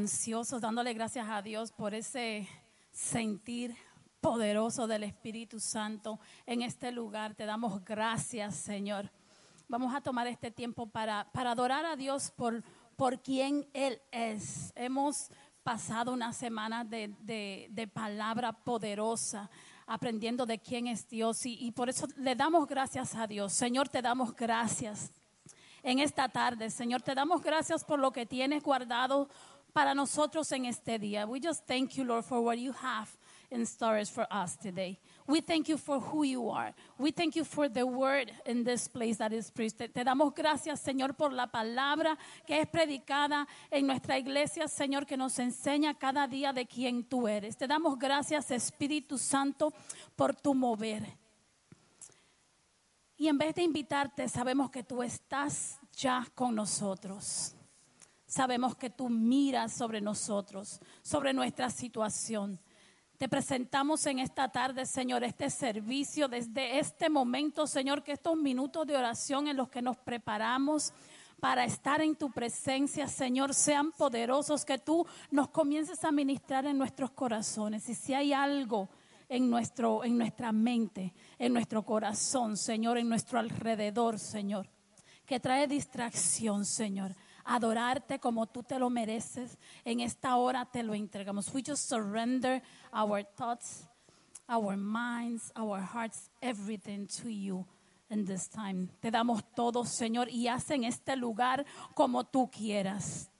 ansiosos, dándole gracias a Dios por ese sentir poderoso del Espíritu Santo en este lugar. Te damos gracias, Señor. Vamos a tomar este tiempo para, para adorar a Dios por, por quien Él es. Hemos pasado una semana de, de, de palabra poderosa aprendiendo de quién es Dios y, y por eso le damos gracias a Dios. Señor, te damos gracias en esta tarde. Señor, te damos gracias por lo que tienes guardado para nosotros en este día. We just thank you, Lord, for what you have in stores for us today. We thank you for who you are. We thank you for the word in this place that is preached. Te, te damos gracias, Señor, por la palabra que es predicada en nuestra iglesia, Señor, que nos enseña cada día de quién tú eres. Te damos gracias, Espíritu Santo, por tu mover. Y en vez de invitarte, sabemos que tú estás ya con nosotros. Sabemos que tú miras sobre nosotros, sobre nuestra situación. Te presentamos en esta tarde, Señor, este servicio desde este momento, Señor, que estos minutos de oración en los que nos preparamos para estar en tu presencia, Señor, sean poderosos, que tú nos comiences a ministrar en nuestros corazones. Y si hay algo en, nuestro, en nuestra mente, en nuestro corazón, Señor, en nuestro alrededor, Señor, que trae distracción, Señor. Adorarte como tú te lo mereces. En esta hora te lo entregamos. We just surrender our thoughts, our minds, our hearts, everything to you in this time. Te damos todo, Señor, y haz en este lugar como tú quieras.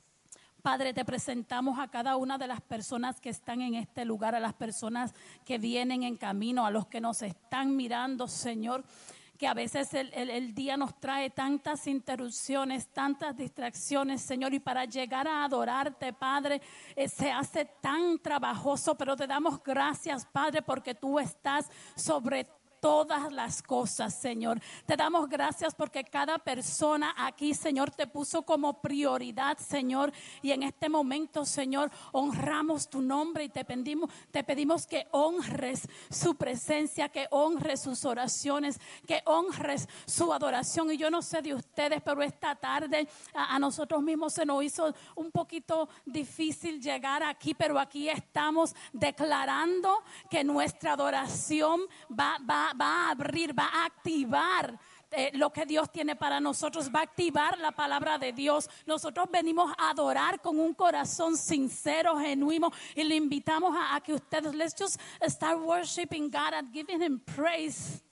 Padre, te presentamos a cada una de las personas que están en este lugar, a las personas que vienen en camino, a los que nos están mirando, Señor que a veces el, el, día nos trae tantas interrupciones, tantas distracciones, Señor, y para llegar a adorarte, Padre, eh, se hace tan trabajoso, pero te damos gracias, Padre, porque tú estás sobre todas las cosas, Señor. Te damos gracias porque cada persona aquí, Señor, te puso como prioridad, Señor. Y en este momento, Señor, honramos tu nombre y te pedimos, te pedimos que honres su presencia, que honres sus oraciones, que honres su adoración. Y yo no sé de ustedes, pero esta tarde a, nosotros mismos se nos hizo un poquito difícil llegar aquí, pero aquí estamos declarando que nuestra adoración va, va, va a abrir, va a activar eh, lo que Dios tiene para nosotros, va a activar la palabra de Dios. Nosotros venimos a adorar con un corazón sincero, genuino, y le invitamos a, a que ustedes, let's just start worshiping God and giving Him praise.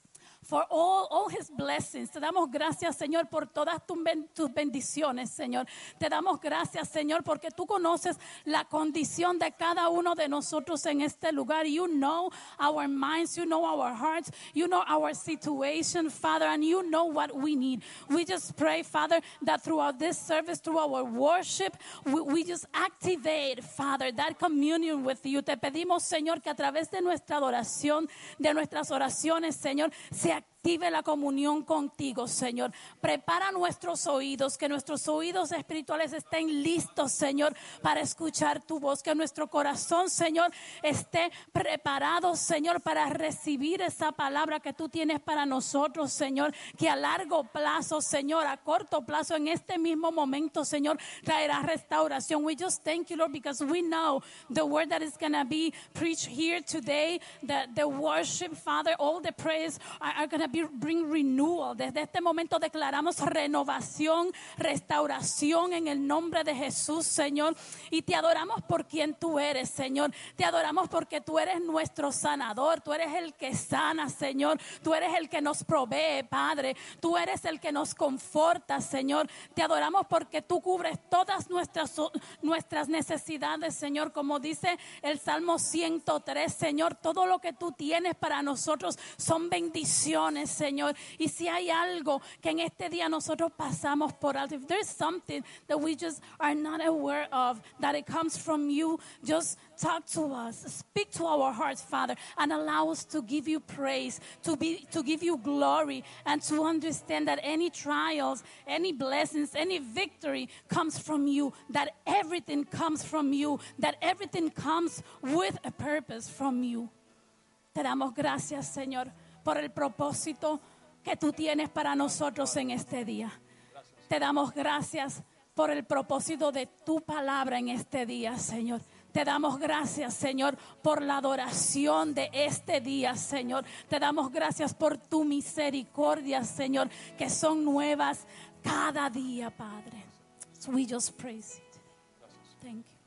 For all, all his blessings. Te damos gracias, Señor, por todas tus, bendiciones, Señor. Te damos gracias, Señor, porque tú conoces la condición de cada uno de nosotros en este lugar. You know our minds, you know our hearts, you know our situation, Father, and you know what we need. We just pray, Father, that throughout this service, through our worship, we, we just activate, Father, that communion with you. Te pedimos, Señor, que a través de nuestra adoración, de nuestras oraciones, Señor, se active la comunión contigo, Señor. Prepara nuestros oídos, que nuestros oídos espirituales estén listos, Señor, para escuchar tu voz, que nuestro corazón, Señor, esté preparado, Señor, para recibir esa palabra que tú tienes para nosotros, Señor, que a largo plazo, Señor, a corto plazo, en este mismo momento, Señor, traerá restauración. We just thank you, Lord, because we know the word that is going to be preached here today, the, the worship, Father, all the praise are, are going to bring renewal. Desde este momento declaramos renovación, restauración en el nombre de Jesús, Señor. Y te adoramos por quien tú eres, Señor. Te adoramos porque tú eres nuestro sanador. Tú eres el que sana, Señor. Tú eres el que nos provee, Padre. Tú eres el que nos conforta, Señor. Te adoramos porque tú cubres todas nuestras, nuestras necesidades, Señor. Como dice el Salmo 103, Señor, todo lo que tú tienes para nosotros son bendiciones, Señor. Y si hay algo que en este día nosotros pasamos por alto, if there's something that we just are not aware of, that it comes from you, just talk to us, speak to our hearts, Father, and allow us to give you praise, to be to give you glory, and to understand that any trials, any blessings, any victory comes from you, that everything comes from you, that everything comes with a purpose from you. Te damos gracias, Señor, por el propósito que tú tienes para nosotros en este día. Te damos gracias por el propósito de tu palabra en este día, Señor. Te damos gracias, Señor, por la adoración de este día, Señor. Te damos gracias por tu misericordia, Señor, que son nuevas cada día, Padre. So we just praise it. Thank you.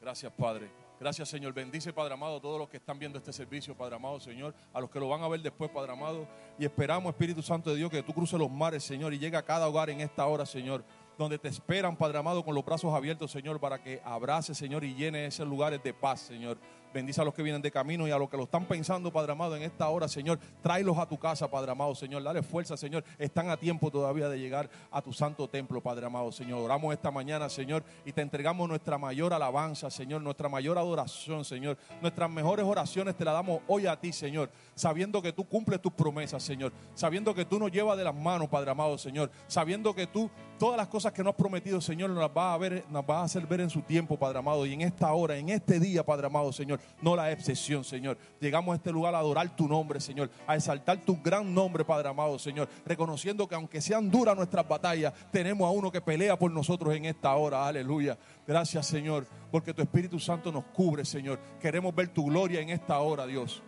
Gracias, Padre. Gracias, Señor. Bendice, Padre amado, a todos los que están viendo este servicio, Padre amado, Señor. A los que lo van a ver después, Padre amado. Y esperamos, Espíritu Santo de Dios, que tú cruces los mares, Señor, y llegue a cada hogar en esta hora, Señor donde te esperan, Padre amado, con los brazos abiertos, Señor, para que abrace, Señor, y llene esos lugares de paz, Señor. Bendice a los que vienen de camino y a los que lo están pensando, Padre amado, en esta hora, Señor. Tráelos a tu casa, Padre amado, Señor. Dale fuerza, Señor. Están a tiempo todavía de llegar a tu santo templo, Padre amado, Señor. Oramos esta mañana, Señor, y te entregamos nuestra mayor alabanza, Señor, nuestra mayor adoración, Señor. Nuestras mejores oraciones te las damos hoy a ti, Señor, sabiendo que tú cumples tus promesas, Señor. Sabiendo que tú nos llevas de las manos, Padre amado, Señor. Sabiendo que tú todas las cosas que nos has prometido, Señor, nos las vas a ver, a hacer ver en su tiempo, Padre amado, y en esta hora, en este día, Padre amado, Señor no la excepción, Señor. Llegamos a este lugar a adorar tu nombre, Señor, a exaltar tu gran nombre, Padre amado, Señor, reconociendo que aunque sean duras nuestras batallas, tenemos a uno que pelea por nosotros en esta hora, aleluya. Gracias, Señor, porque tu Espíritu Santo nos cubre, Señor. Queremos ver tu gloria en esta hora, Dios.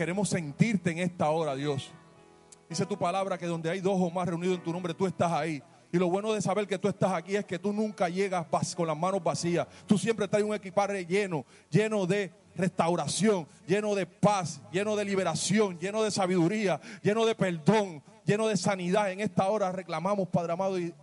Queremos sentirte en esta hora, Dios. Dice tu palabra que donde hay dos o más reunidos en tu nombre, tú estás ahí. Y lo bueno de saber que tú estás aquí es que tú nunca llegas con las manos vacías. Tú siempre traes un equipaje lleno, lleno de restauración, lleno de paz, lleno de liberación, lleno de sabiduría, lleno de perdón, lleno de sanidad. En esta hora reclamamos, Padre amado, y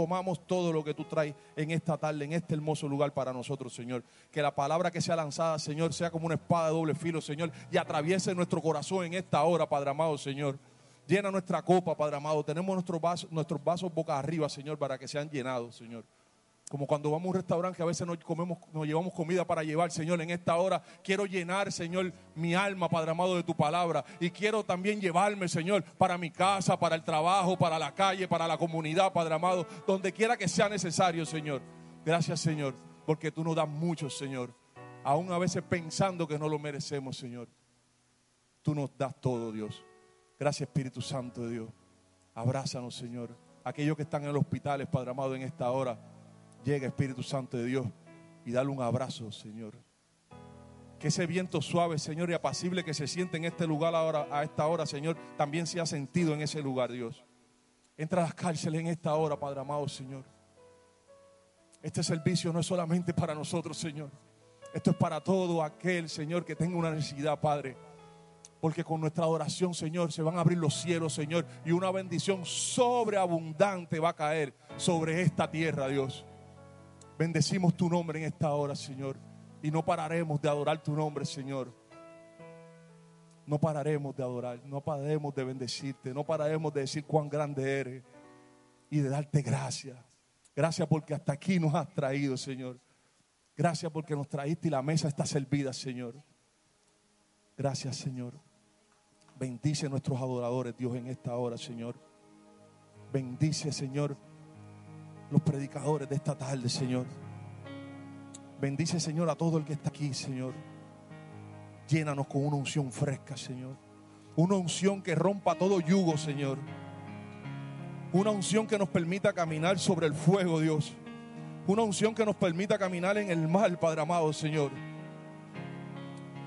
tomamos todo lo que tú traes en esta tarde, en este hermoso lugar para nosotros, Señor. Que la palabra que sea lanzada, Señor, sea como una espada de doble filo, Señor, y atraviese nuestro corazón en esta hora, Padre amado, Señor. Llena nuestra copa, Padre amado. Tenemos nuestros vasos, nuestros vasos boca arriba, Señor, para que sean llenados, Señor. Como cuando vamos a un restaurante que a veces nos, comemos, nos llevamos comida para llevar, Señor. En esta hora quiero llenar, Señor, mi alma, Padre amado, de tu palabra. Y quiero también llevarme, Señor, para mi casa, para el trabajo, para la calle, para la comunidad, Padre amado, donde quiera que sea necesario, Señor. Gracias, Señor, porque tú nos das mucho, Señor. Aún a veces pensando que no lo merecemos, Señor. Tú nos das todo, Dios. Gracias, Espíritu Santo de Dios. Abrázanos, Señor. Aquellos que están en los hospitales, Padre amado, en esta hora. Llega, Espíritu Santo de Dios, y dale un abrazo, Señor. Que ese viento suave, Señor, y apacible que se siente en este lugar ahora, a esta hora, Señor, también se ha sentido en ese lugar, Dios. Entra a las cárceles en esta hora, Padre amado, Señor. Este servicio no es solamente para nosotros, Señor. Esto es para todo aquel, Señor, que tenga una necesidad, Padre. Porque con nuestra adoración, Señor, se van a abrir los cielos, Señor, y una bendición sobreabundante va a caer sobre esta tierra, Dios. Bendecimos tu nombre en esta hora, Señor, y no pararemos de adorar tu nombre, Señor. No pararemos de adorar, no pararemos de bendecirte, no pararemos de decir cuán grande eres y de darte gracias. Gracias porque hasta aquí nos has traído, Señor. Gracias porque nos traíste y la mesa está servida, Señor. Gracias, Señor. Bendice a nuestros adoradores, Dios, en esta hora, Señor. Bendice, Señor, los predicadores de esta tarde, Señor. Bendice, Señor, a todo el que está aquí, Señor. Llénanos con una unción fresca, Señor. Una unción que rompa todo yugo, Señor. Una unción que nos permita caminar sobre el fuego, Dios. Una unción que nos permita caminar en el mar, Padre amado, Señor.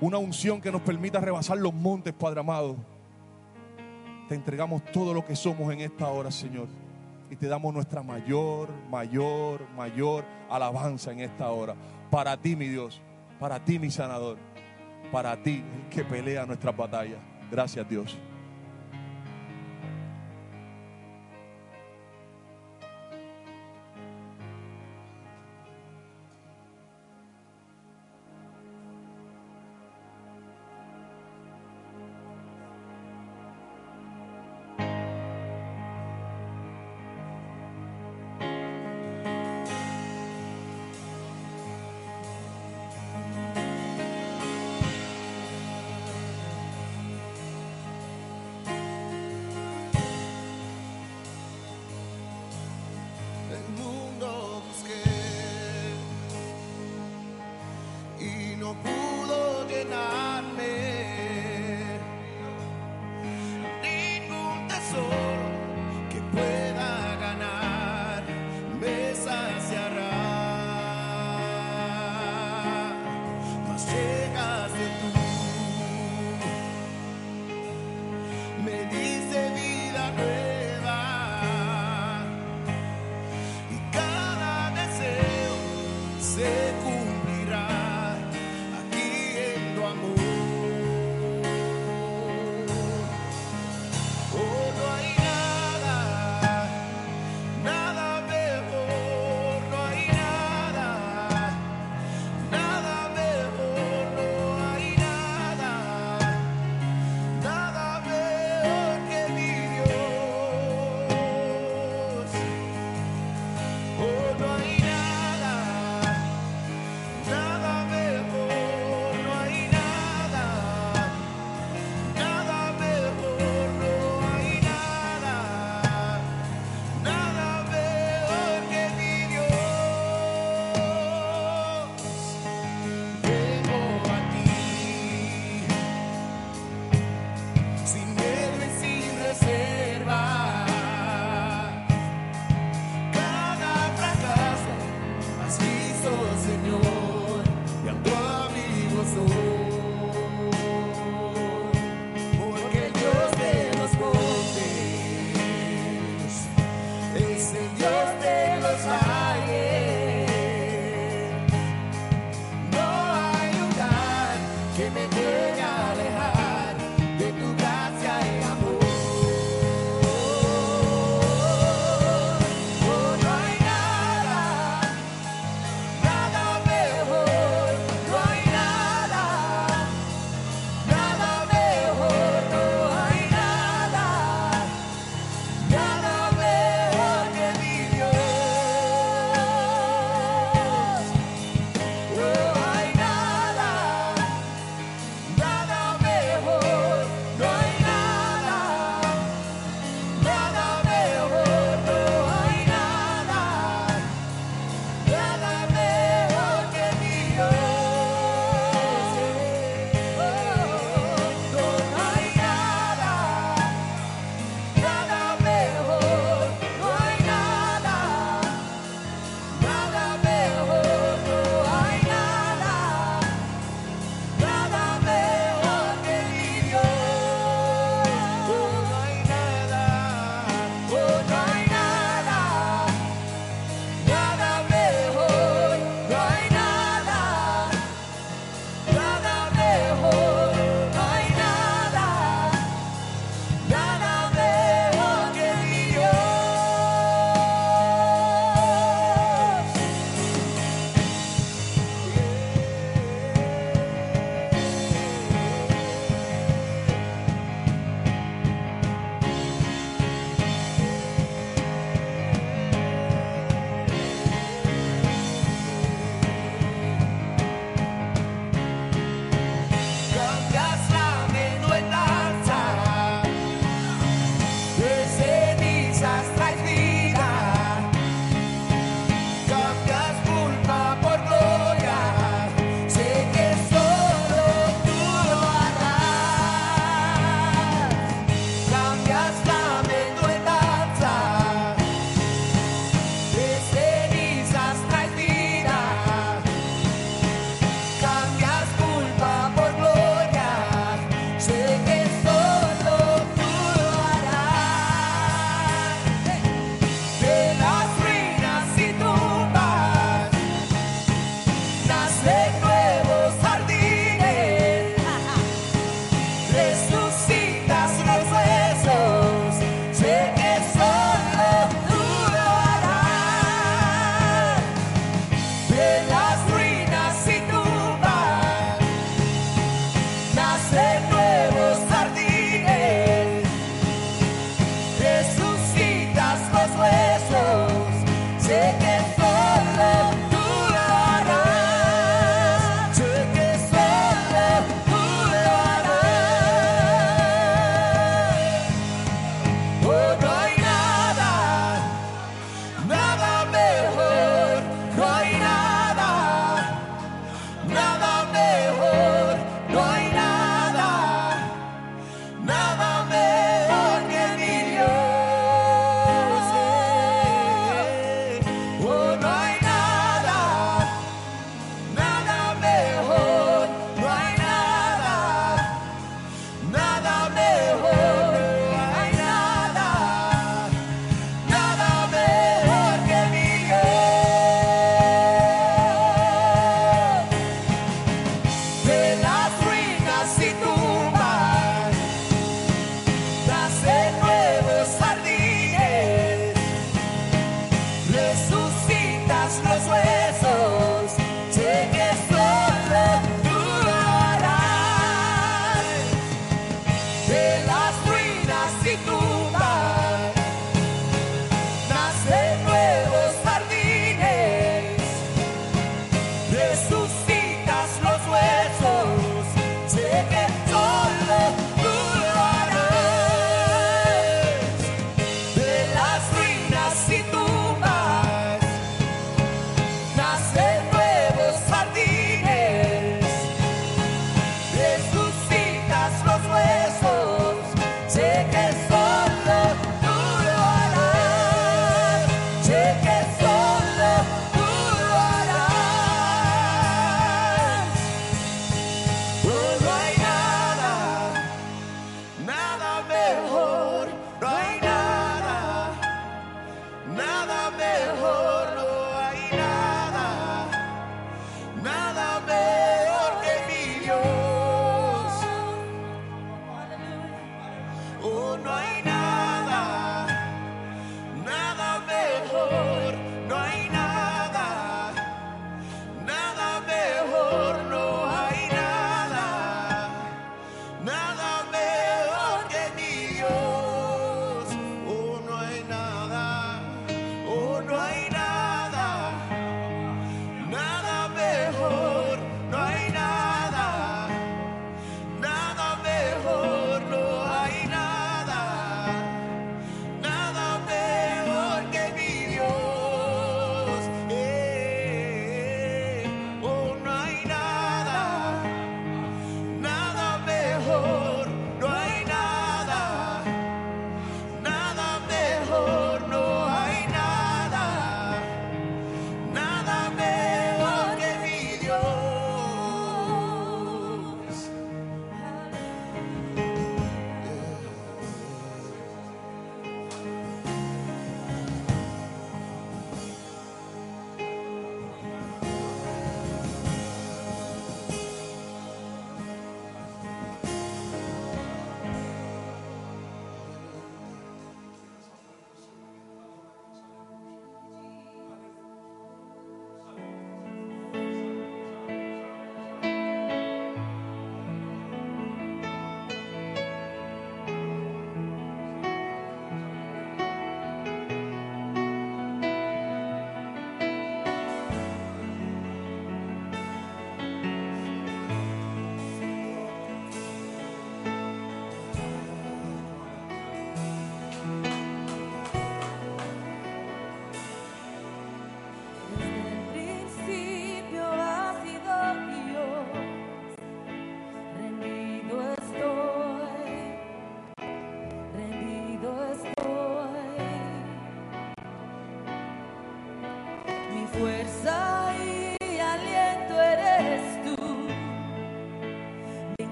Una unción que nos permita rebasar los montes, Padre amado. Te entregamos todo lo que somos en esta hora, Señor. Y te damos nuestra mayor, mayor, mayor alabanza en esta hora. Para ti, mi Dios. Para ti, mi sanador. Para ti, el que pelea nuestras batallas. Gracias, Dios.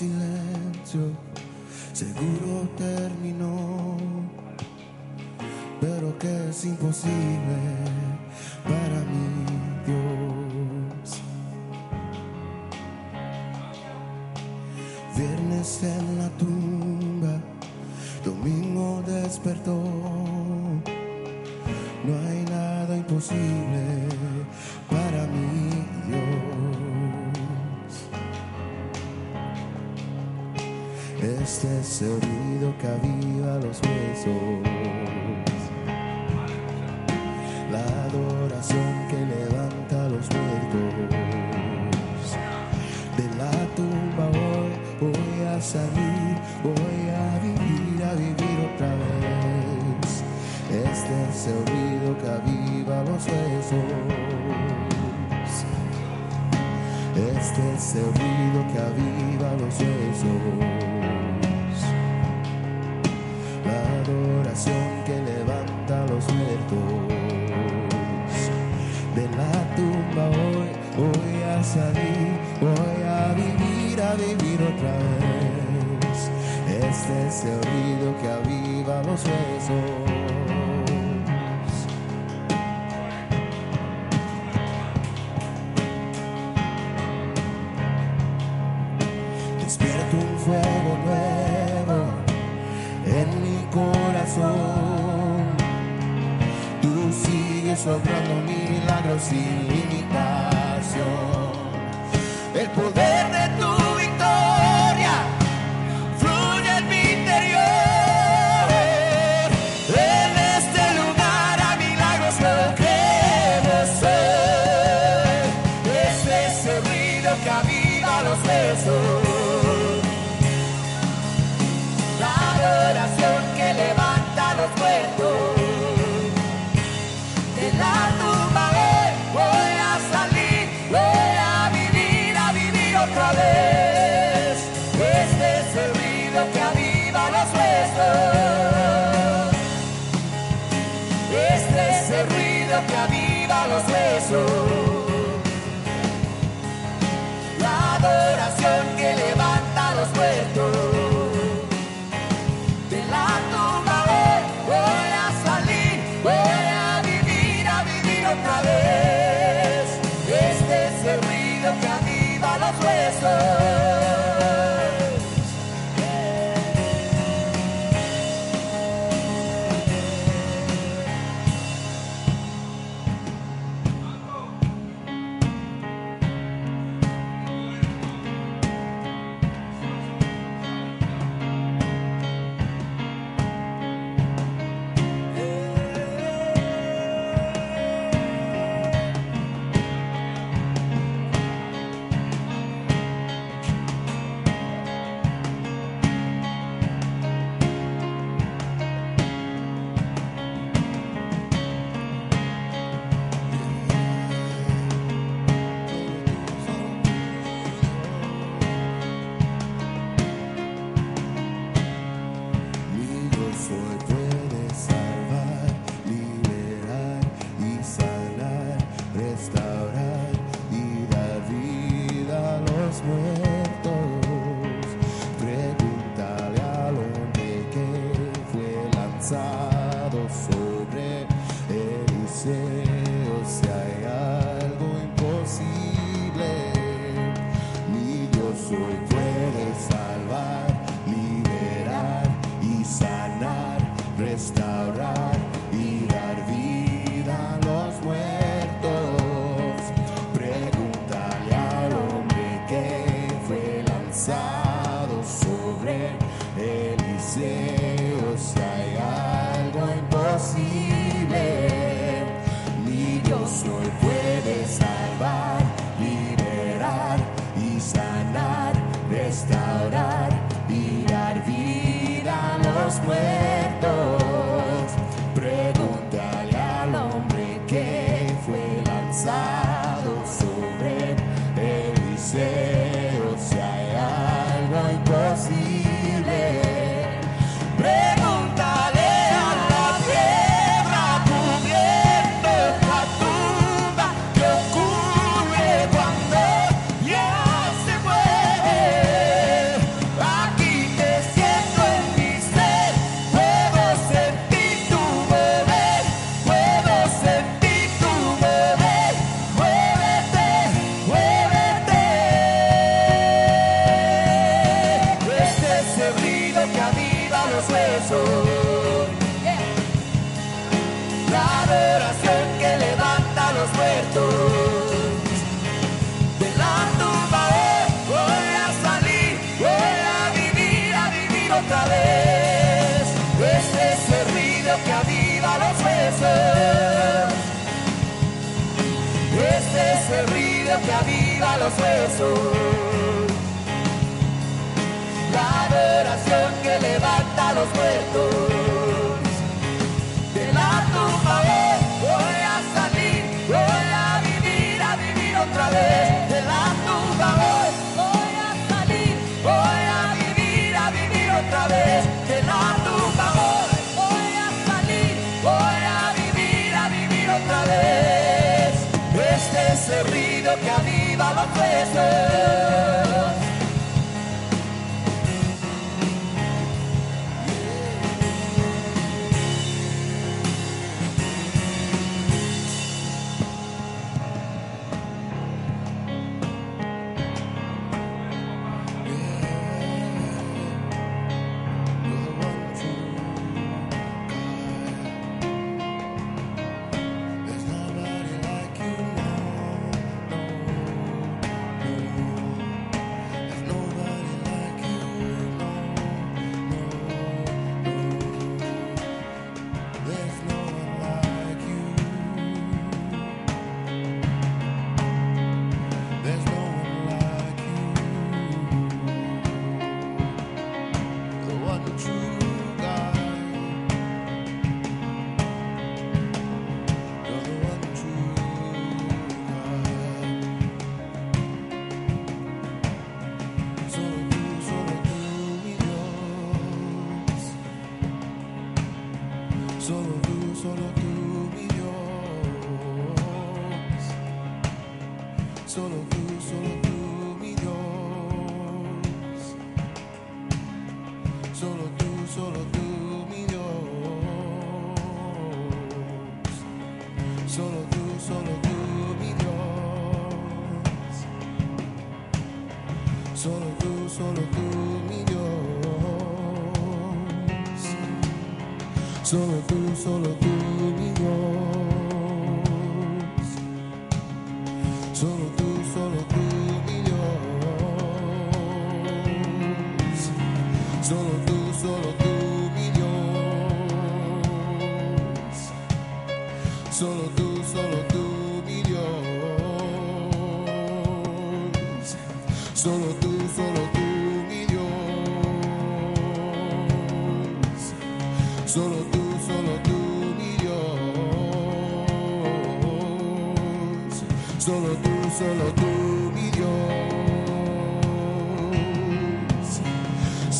Silencio, seguro terminó, pero que es imposible los huesos. La adoración que levanta a los muertos. De la tumba hoy voy a salir, voy a vivir, a vivir otra vez. De la tumba hoy voy a salir, voy a vivir, a vivir otra vez. De la tumba hoy voy a salir, voy a vivir, a vivir otra vez. Este es el ruido que había replaces.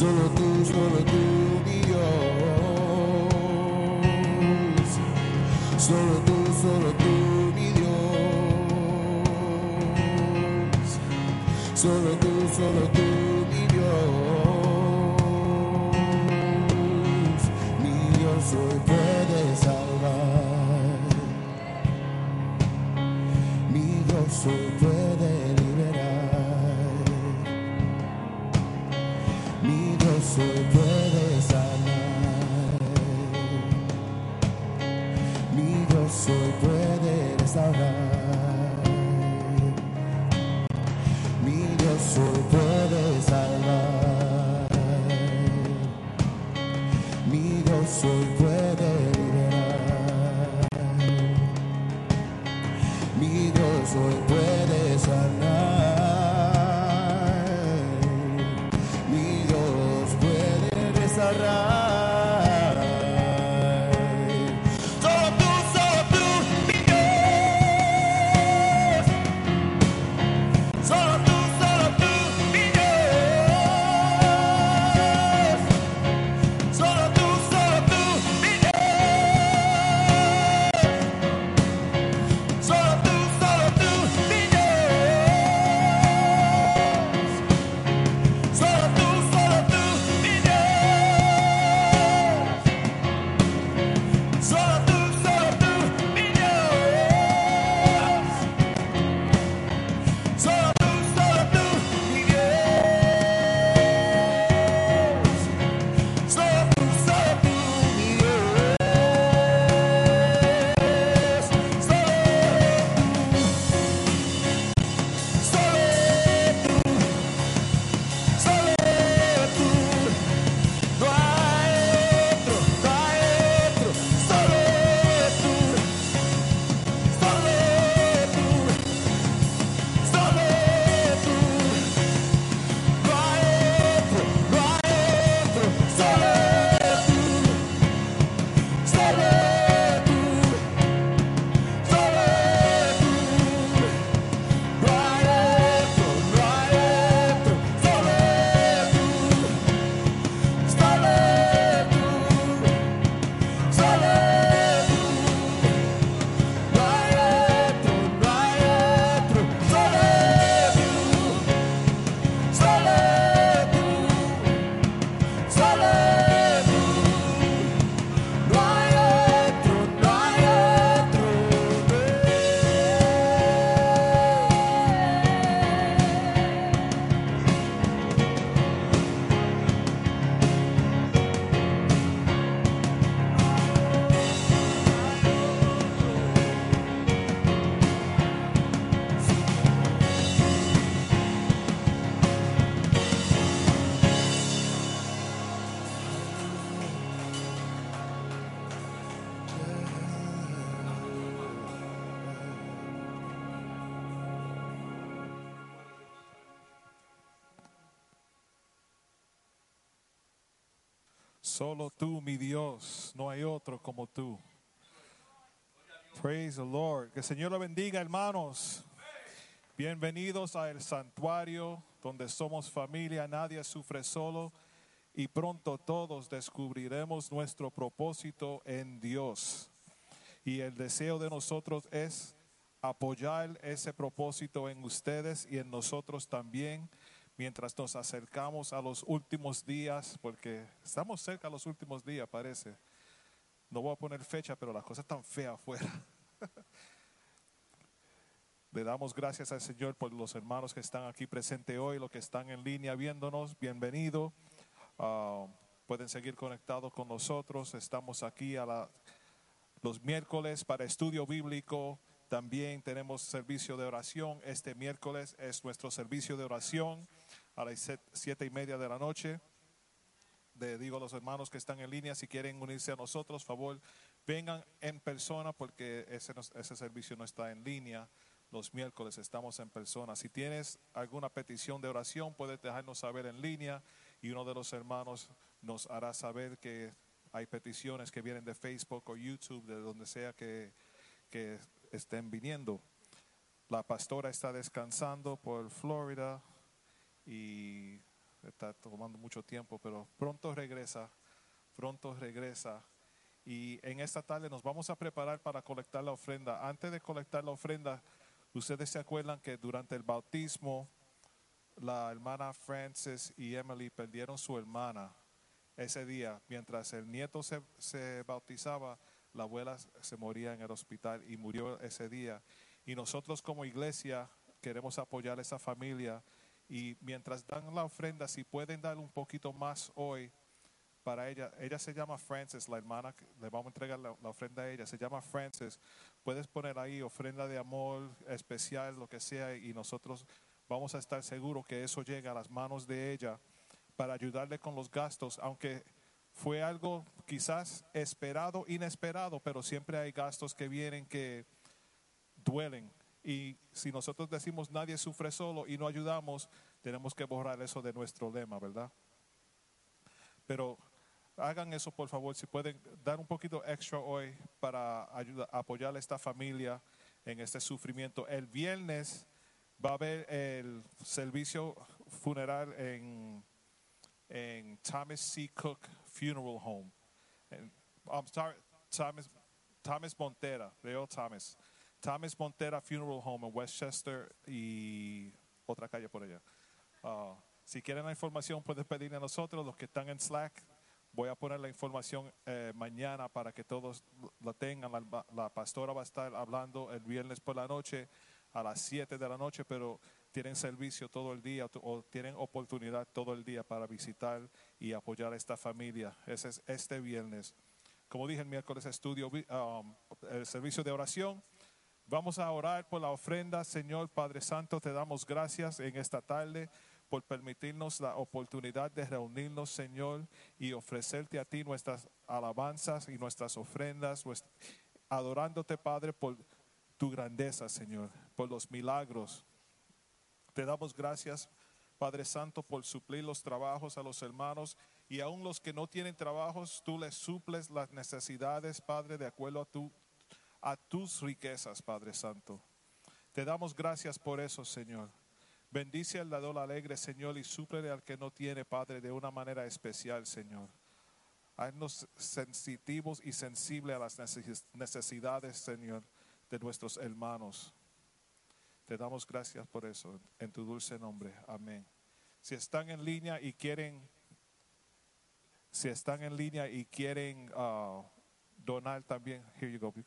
solo tú, solo tú, Dios. Solo tú, solo tú, mi Dios. Solo tú, solo tú, mi Dios. Mi Dios hoy puede salvar. Mi Dios hoy puede Solo tú, mi Dios, no hay otro como tú. Praise the Lord. Que el Señor lo bendiga, hermanos. Bienvenidos al santuario donde somos familia, nadie sufre solo y pronto todos descubriremos nuestro propósito en Dios. Y el deseo de nosotros es apoyar ese propósito en ustedes y en nosotros también mientras nos acercamos a los últimos días, porque estamos cerca a los últimos días, parece. No voy a poner fecha, pero las cosas están feas afuera. Le damos gracias al Señor por los hermanos que están aquí presentes hoy, los que están en línea viéndonos. Bienvenido. Ah, pueden seguir conectados con nosotros. Estamos aquí a la- los miércoles para estudio bíblico. También tenemos servicio de oración. Este miércoles es nuestro servicio de oración a las siete y media de la noche. Le digo a los hermanos que están en línea, si quieren unirse a nosotros, favor, vengan en persona porque ese, ese servicio no está en línea. Los miércoles estamos en persona. Si tienes alguna petición de oración, puedes dejarnos saber en línea y uno de los hermanos nos hará saber que hay peticiones que vienen de Facebook o YouTube, de donde sea que, que estén viniendo. La pastora está descansando por Florida y está tomando mucho tiempo, pero pronto regresa, pronto regresa. Y en esta tarde nos vamos a preparar para colectar la ofrenda. Antes de colectar la ofrenda, ustedes se acuerdan que durante el bautismo, la hermana Frances y Emily perdieron su hermana ese día. Mientras el nieto se, se bautizaba, la abuela se moría en el hospital y murió ese día. Y nosotros como iglesia queremos apoyar a esa familia. Y mientras dan la ofrenda, si pueden dar un poquito más hoy para ella. Ella se llama Frances, la hermana, que le vamos a entregar la, ofrenda a ella. Se llama Frances. Puedes poner ahí ofrenda de amor especial, lo que sea, y nosotros vamos a estar seguros que eso llega a las manos de ella para ayudarle con los gastos, aunque fue algo quizás esperado, inesperado, pero siempre hay gastos que vienen que duelen. Y si nosotros decimos nadie sufre solo y no ayudamos, tenemos que borrar eso de nuestro lema, ¿verdad? Pero hagan eso, por favor, si pueden dar un poquito extra hoy para ayudar, apoyar a esta familia en este sufrimiento. El viernes va a haber el servicio funeral en, en Thomas C. Cook Funeral Home. I'm sorry, Thomas, Thomas Montera, Leo Thomas. Thomas Montera Funeral Home en Westchester y otra calle por allá. Ah, si quieren la información, pueden pedirle a nosotros, los que están en Slack. Voy a poner la información eh, mañana para que todos la tengan. La, la pastora va a estar hablando el viernes por la noche a las 7 de la noche, pero tienen servicio todo el día o, tienen oportunidad todo el día para visitar y apoyar a esta familia. Ese es este viernes. Como dije el miércoles, estudio, um, el servicio de oración. Vamos a orar por la ofrenda. Señor Padre Santo, te damos gracias en esta tarde por permitirnos la oportunidad de reunirnos, Señor, y ofrecerte a ti nuestras alabanzas y nuestras ofrendas, nues- adorándote, Padre, por tu grandeza, Señor, por los milagros. Te damos gracias, Padre Santo, por suplir los trabajos a los hermanos y aún los que no tienen trabajos, tú les suples las necesidades, Padre, de acuerdo a tu a tus riquezas, Padre Santo. Te damos gracias por eso, Señor. Bendice al dador alegre, Señor, y súplele al que no tiene, Padre, de una manera especial, Señor. Haznos sensitivos y sensibles a las neces- necesidades, Señor, de nuestros hermanos. Te damos gracias por eso, en tu dulce nombre. Amén. Si están en línea y quieren, si están en línea y quieren uh, donar también, here you go, you.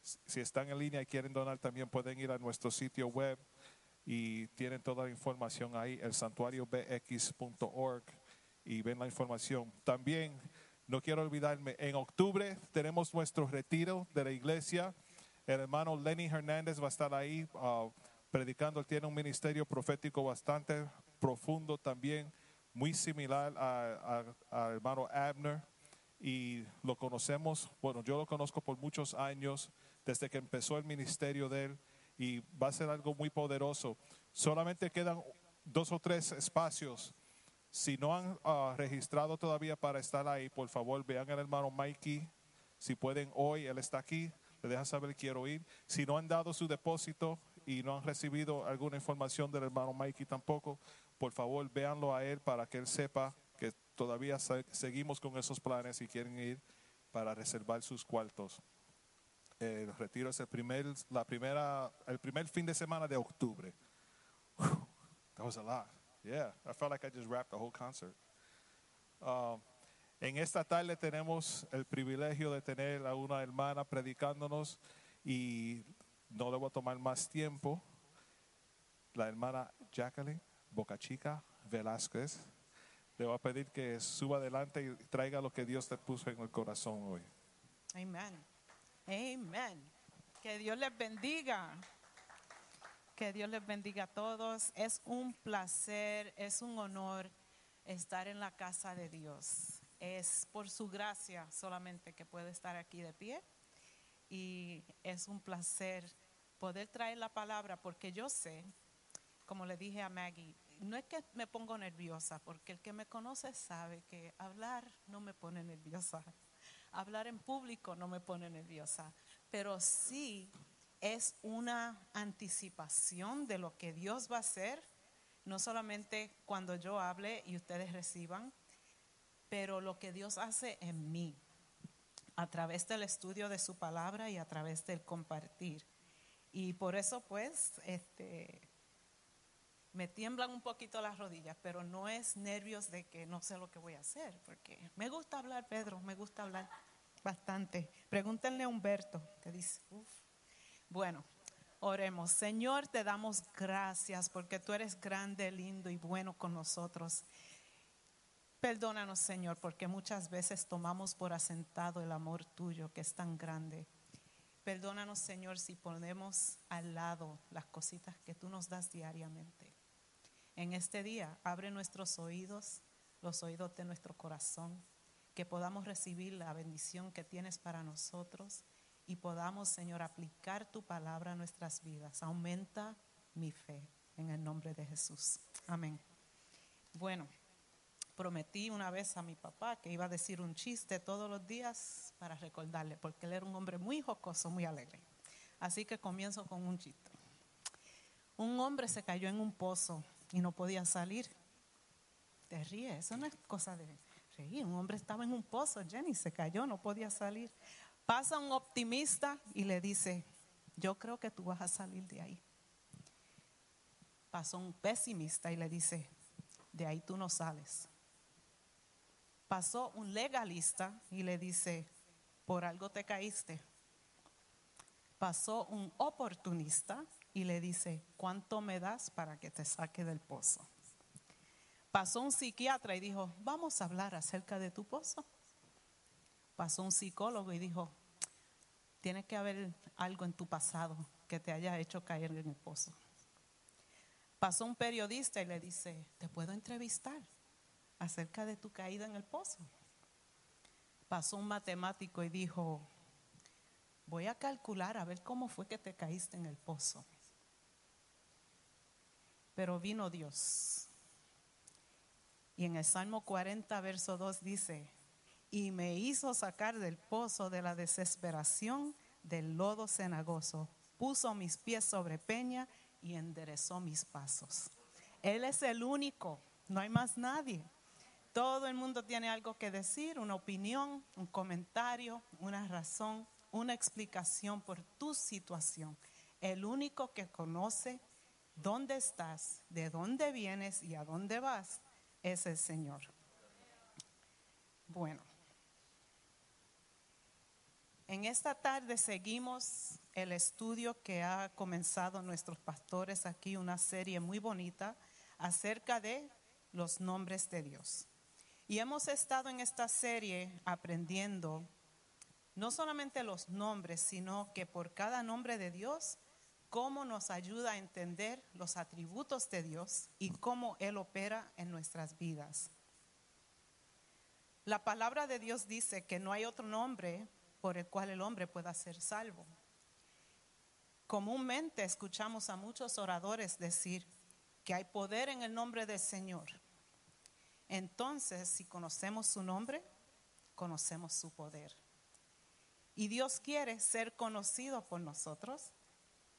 Si están en línea y quieren donar también pueden ir a nuestro sitio web y tienen toda la información ahí, el santuariobx.org y ven la información. También, no quiero olvidarme, en octubre tenemos nuestro retiro de la iglesia. El hermano Lenny Hernández va a estar ahí uh, predicando. Él tiene un ministerio profético bastante profundo también, muy similar al hermano Abner. Y lo conocemos, bueno, yo lo conozco por muchos años, desde que empezó el ministerio de él y va a ser algo muy poderoso. Solamente quedan dos o tres espacios. Si no han ah, registrado todavía para estar ahí, por favor vean al hermano Mikey. Si pueden hoy, él está aquí, le dejan saber quiero ir. Si no han dado su depósito y no han recibido alguna información del hermano Mikey tampoco, por favor véanlo a él para que él sepa todavía seguimos con esos planes y quieren ir para reservar sus cuartos el retiro es el primer, la primera, el primer fin de semana de octubre. That was a lot. Yeah, I felt like I just wrapped the whole concert. Um, en esta tarde tenemos el privilegio de tener a una hermana predicándonos y no le voy a tomar más tiempo. La hermana Jacqueline Bocachica Velázquez. Le voy a pedir que suba adelante y traiga lo que Dios te puso en el corazón hoy. Amen. Amén. Que Dios les bendiga. Que Dios les bendiga a todos. Es un placer, es un honor estar en la casa de Dios. Es por su gracia solamente que puedo estar aquí de pie. Y es un placer poder traer la palabra porque yo sé, como le dije a Maggie, no es que me pongo nerviosa, porque el que me conoce sabe que hablar no me pone nerviosa hablar en público no me pone nerviosa, pero sí es una anticipación de lo que Dios va a hacer, no solamente cuando yo hable y ustedes reciban, pero lo que Dios hace en mí, a través del estudio de su palabra y a través del compartir. Y por eso pues, este, me tiemblan un poquito las rodillas, pero no es nervios de que no sé lo que voy a hacer, porque me gusta hablar, Pedro, me gusta hablar bastante. Pregúntenle a Humberto, que dice, Bueno, oremos. Señor, te damos gracias porque tú eres grande, lindo y bueno con nosotros. Perdónanos, Señor, porque muchas veces tomamos por asentado el amor tuyo que es tan grande. Perdónanos, Señor, si ponemos al lado las cositas que tú nos das diariamente. En este día, abre nuestros oídos, los oídos de nuestro corazón que podamos recibir la bendición que tienes para nosotros y podamos, Señor, aplicar tu palabra a nuestras vidas. Aumenta mi fe en el nombre de Jesús. Amén. Bueno, prometí una vez a mi papá que iba a decir un chiste todos los días para recordarle, porque él era un hombre muy jocoso, muy alegre. Así que comienzo con un chiste. Un hombre se cayó en un pozo y no podía salir. Te ríes, eso no es cosa de un hombre estaba en un pozo, Jenny, se cayó, no podía salir. Pasa un optimista y le dice, yo creo que tú vas a salir de ahí. Pasó un pesimista y le dice, de ahí tú no sales. Pasó un legalista y le dice, por algo te caíste. Pasó un oportunista y le dice, ¿cuánto me das para que te saque del pozo? Pasó un psiquiatra y dijo, vamos a hablar acerca de tu pozo. Pasó un psicólogo y dijo, tiene que haber algo en tu pasado que te haya hecho caer en el pozo. Pasó un periodista y le dice, ¿te puedo entrevistar acerca de tu caída en el pozo? Pasó un matemático y dijo, voy a calcular a ver cómo fue que te caíste en el pozo. Pero vino Dios y en el Salmo 40, verso 2 dice, y me hizo sacar del pozo de la desesperación, del lodo cenagoso, puso mis pies sobre peña y enderezó mis pasos. Él es el único, no hay más nadie. Todo el mundo tiene algo que decir, una opinión, un comentario, una razón, una explicación por tu situación. El único que conoce dónde estás, de dónde vienes y a dónde vas, es el Señor. Bueno, en esta tarde seguimos el estudio que ha comenzado nuestros pastores aquí, una serie muy bonita acerca de los nombres de Dios. Y hemos estado en esta serie aprendiendo no solamente los nombres, sino que por cada nombre de Dios, cómo nos ayuda a entender los atributos de Dios y cómo Él opera en nuestras vidas. La palabra de Dios dice que no hay otro nombre por el cual el hombre pueda ser salvo. Comúnmente escuchamos a muchos oradores decir que hay poder en el nombre del Señor. Entonces, si conocemos su nombre, conocemos su poder. Y Dios quiere ser conocido por nosotros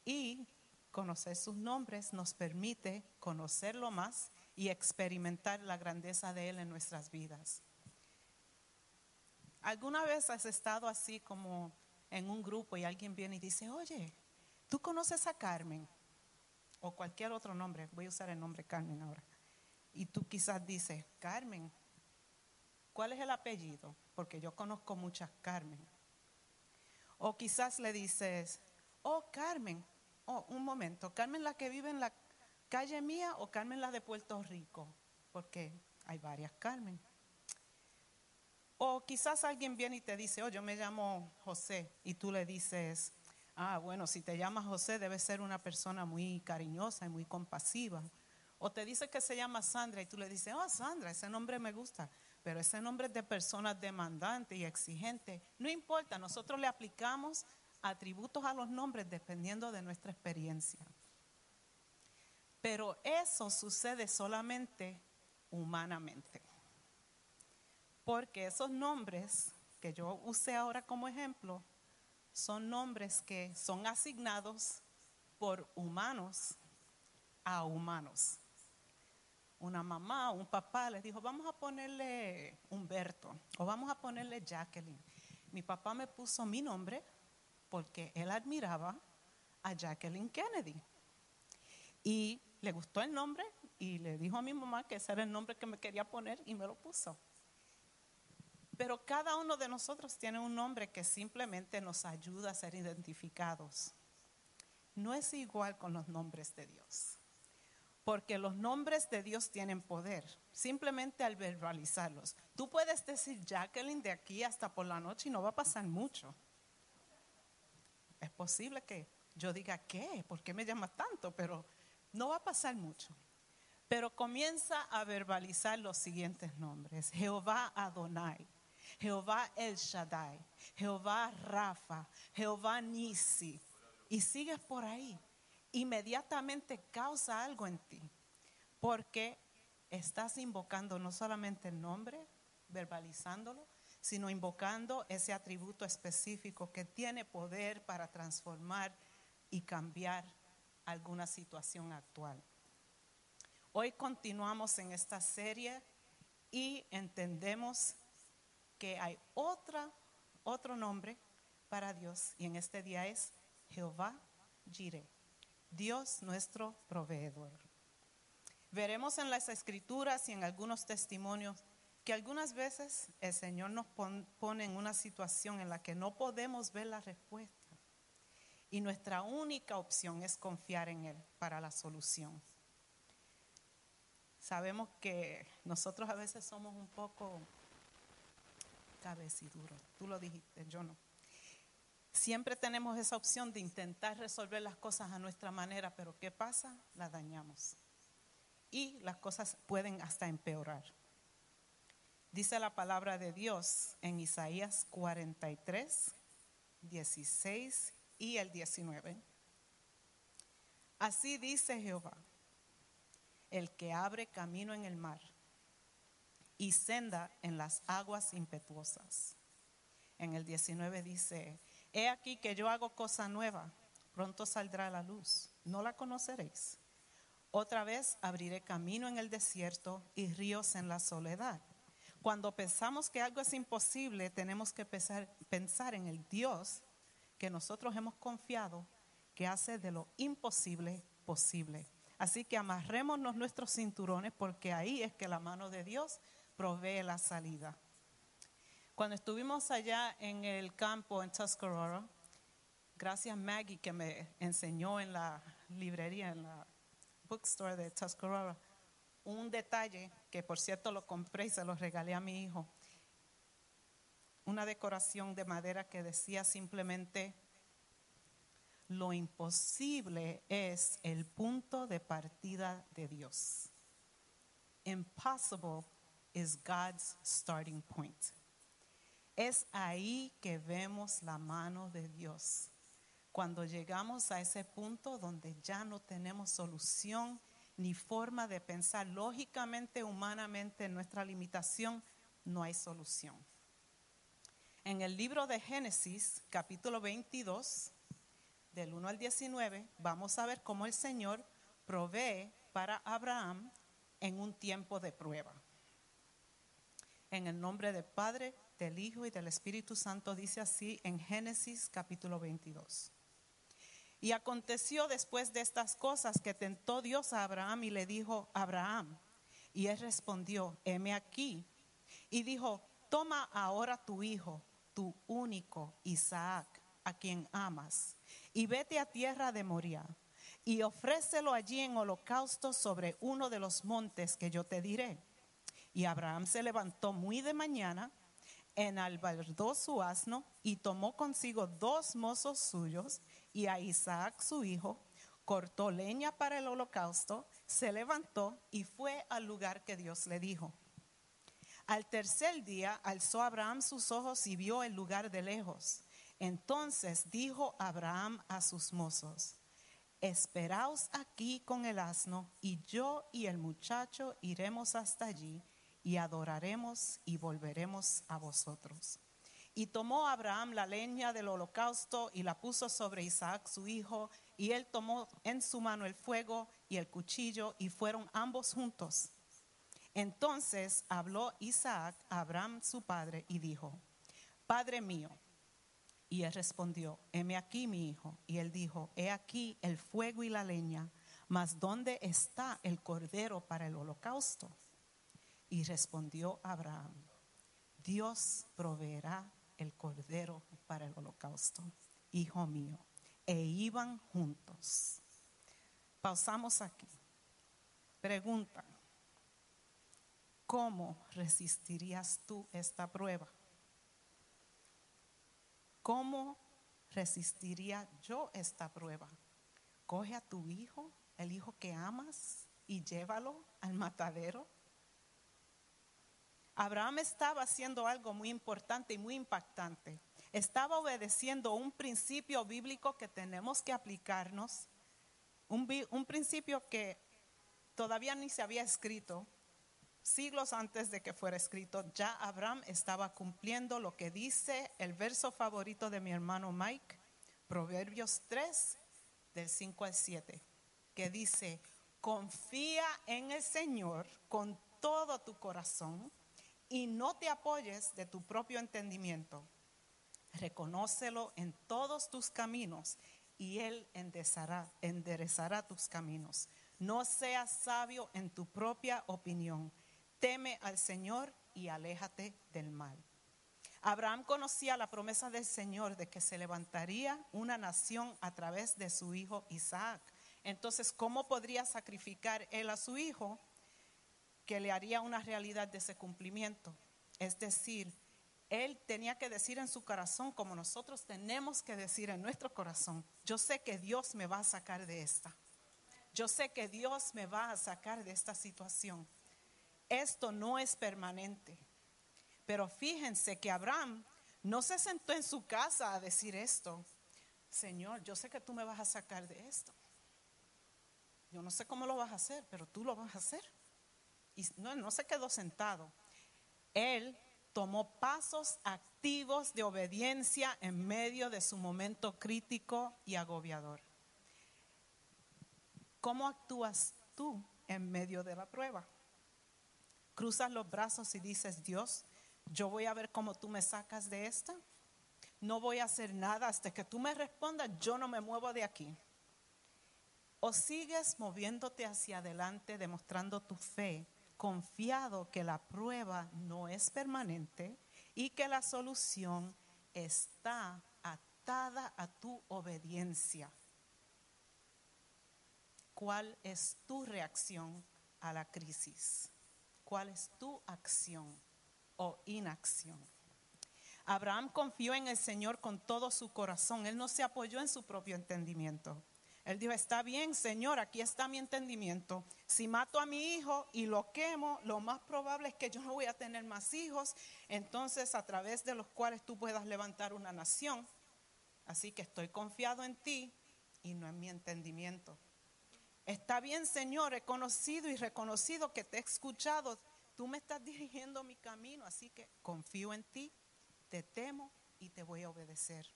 y conocer sus nombres nos permite conocerlo más y experimentar la grandeza de Él en nuestras vidas. ¿Alguna vez has estado así como en un grupo y alguien viene y dice, oye, ¿tú conoces a Carmen? O cualquier otro nombre, voy a usar el nombre Carmen ahora. Y tú quizás dices, Carmen, ¿cuál es el apellido? Porque yo conozco muchas Carmen. O quizás le dices, oh Carmen, oh, un momento, Carmen la que vive en la calle mía o Carmen la de Puerto Rico, porque hay varias Carmen. O quizás alguien viene y te dice, oh, yo me llamo José, y tú le dices, ah, bueno, si te llamas José debe ser una persona muy cariñosa y muy compasiva. O te dice que se llama Sandra y tú le dices, oh, Sandra, ese nombre me gusta, pero ese nombre es de personas demandantes y exigentes. No importa, nosotros le aplicamos atributos a los nombres dependiendo de nuestra experiencia. Pero eso sucede solamente humanamente. Porque esos nombres que yo usé ahora como ejemplo son nombres que son asignados por humanos a humanos. Una mamá un papá les dijo, vamos a ponerle Humberto o vamos a ponerle Jacqueline. Mi papá me puso mi nombre porque él admiraba a Jacqueline Kennedy. Y le gustó el nombre y le dijo a mi mamá que ese era el nombre que me quería poner y me lo puso. Pero cada uno de nosotros tiene un nombre que simplemente nos ayuda a ser identificados. No es igual con los nombres de Dios. Porque los nombres de Dios tienen poder, simplemente al verbalizarlos. Tú puedes decir Jacqueline de aquí hasta por la noche y no va a pasar mucho. Es posible que yo diga, ¿qué? ¿Por qué me llamas tanto? Pero no va a pasar mucho. Pero comienza a verbalizar los siguientes nombres. Jehová Adonai, Jehová El Shaddai, Jehová Rafa, Jehová Nisi. Y sigues por ahí. Inmediatamente causa algo en ti. Porque estás invocando no solamente el nombre, verbalizándolo, sino invocando ese atributo específico que tiene poder para transformar y cambiar alguna situación actual. Hoy continuamos en esta serie y entendemos que hay otra, otro nombre para Dios y en este día es Jehová Jireh, Dios nuestro proveedor. Veremos en las escrituras y en algunos testimonios que algunas veces el Señor nos pone en una situación en la que no podemos ver la respuesta y nuestra única opción es confiar en Él para la solución. Sabemos que nosotros a veces somos un poco duro. Tú lo dijiste, yo no. Siempre tenemos esa opción de intentar resolver las cosas a nuestra manera, pero ¿qué pasa? Las dañamos. Y las cosas pueden hasta empeorar. Dice la palabra de Dios en Isaías 43, 16 y el 19. Así dice Jehová, el que abre camino en el mar y senda en las aguas impetuosas. En el 19 dice, he aquí que yo hago cosa nueva, pronto saldrá la luz, no la conoceréis. Otra vez abriré camino en el desierto y ríos en la soledad. Cuando pensamos que algo es imposible, tenemos que pensar, pensar en el Dios que nosotros hemos confiado que hace de lo imposible posible. Así que amarrémonos nuestros cinturones porque ahí es que la mano de Dios provee la salida. Cuando estuvimos allá en el campo en Tuscarora, gracias Maggie que me enseñó en la librería, en la bookstore de Tuscarora, un detalle que por cierto lo compré y se lo regalé a mi hijo. Una decoración de madera que decía simplemente, lo imposible es el punto de partida de Dios. Impossible is God's starting point. Es ahí que vemos la mano de Dios. Cuando llegamos a ese punto donde ya no tenemos solución ni forma de pensar lógicamente, humanamente, en nuestra limitación, no hay solución. En el libro de Génesis, capítulo 22, del 1 al 19, vamos a ver cómo el Señor provee para Abraham en un tiempo de prueba. En el nombre del Padre, del Hijo y del Espíritu Santo dice así en Génesis capítulo 22. Y aconteció después de estas cosas que tentó Dios a Abraham y le dijo, Abraham, y él respondió, heme aquí. Y dijo, toma ahora tu hijo, tu único Isaac, a quien amas, y vete a tierra de Moria, y ofrécelo allí en holocausto sobre uno de los montes que yo te diré. Y Abraham se levantó muy de mañana, enalbardó su asno y tomó consigo dos mozos suyos y a Isaac su hijo, cortó leña para el holocausto, se levantó y fue al lugar que Dios le dijo. Al tercer día alzó Abraham sus ojos y vio el lugar de lejos. Entonces dijo Abraham a sus mozos, esperaos aquí con el asno y yo y el muchacho iremos hasta allí y adoraremos y volveremos a vosotros. Y tomó Abraham la leña del holocausto y la puso sobre Isaac su hijo, y él tomó en su mano el fuego y el cuchillo, y fueron ambos juntos. Entonces habló Isaac a Abraham su padre y dijo, Padre mío. Y él respondió, heme aquí mi hijo. Y él dijo, he aquí el fuego y la leña, mas ¿dónde está el cordero para el holocausto? Y respondió Abraham, Dios proveerá el cordero para el holocausto, hijo mío. E iban juntos. Pausamos aquí. Pregunta, ¿cómo resistirías tú esta prueba? ¿Cómo resistiría yo esta prueba? Coge a tu hijo, el hijo que amas, y llévalo al matadero Abraham estaba haciendo algo muy importante y muy impactante. Estaba obedeciendo un principio bíblico que tenemos que aplicarnos, un, principio que todavía ni se había escrito, siglos antes de que fuera escrito, ya Abraham estaba cumpliendo lo que dice el verso favorito de mi hermano Mike, Proverbios 3, del 5 al 7, que dice, confía en el Señor con todo tu corazón y no te apoyes de tu propio entendimiento. Reconócelo en todos tus caminos y Él enderezará, tus caminos. No seas sabio en tu propia opinión. Teme al Señor y aléjate del mal. Abraham conocía la promesa del Señor de que se levantaría una nación a través de su hijo Isaac. Entonces, ¿cómo podría sacrificar él a su hijo? Que le haría una realidad de ese cumplimiento. Es decir, él tenía que decir en su corazón, como nosotros tenemos que decir en nuestro corazón, yo sé que Dios me va a sacar de esta. Yo sé que Dios me va a sacar de esta situación. Esto no es permanente. Pero fíjense que Abraham no se sentó en su casa a decir esto. Señor, yo sé que tú me vas a sacar de esto. Yo no sé cómo lo vas a hacer, pero tú lo vas a hacer no, no se quedó sentado. Él tomó pasos activos de obediencia en medio de su momento crítico y agobiador. ¿Cómo actúas tú en medio de la prueba? Cruzas los brazos y dices, Dios, yo voy a ver cómo tú me sacas de esta. No voy a hacer nada hasta que tú me respondas, yo no me muevo de aquí. ¿O sigues moviéndote hacia adelante demostrando tu fe, confiado que la prueba no es permanente y que la solución está atada a tu obediencia? ¿Cuál es tu reacción a la crisis? ¿Cuál es tu acción o inacción? Abraham confió en el Señor con todo su corazón. Él no se apoyó en su propio entendimiento. Él dijo, está bien, Señor, aquí está mi entendimiento. Si mato a mi hijo y lo quemo, lo más probable es que yo no voy a tener más hijos, entonces a través de los cuales tú puedas levantar una nación. Así que estoy confiado en ti y no en mi entendimiento. Está bien, Señor, he conocido y reconocido que te he escuchado. Tú me estás dirigiendo mi camino, así que confío en ti, te temo y te voy a obedecer.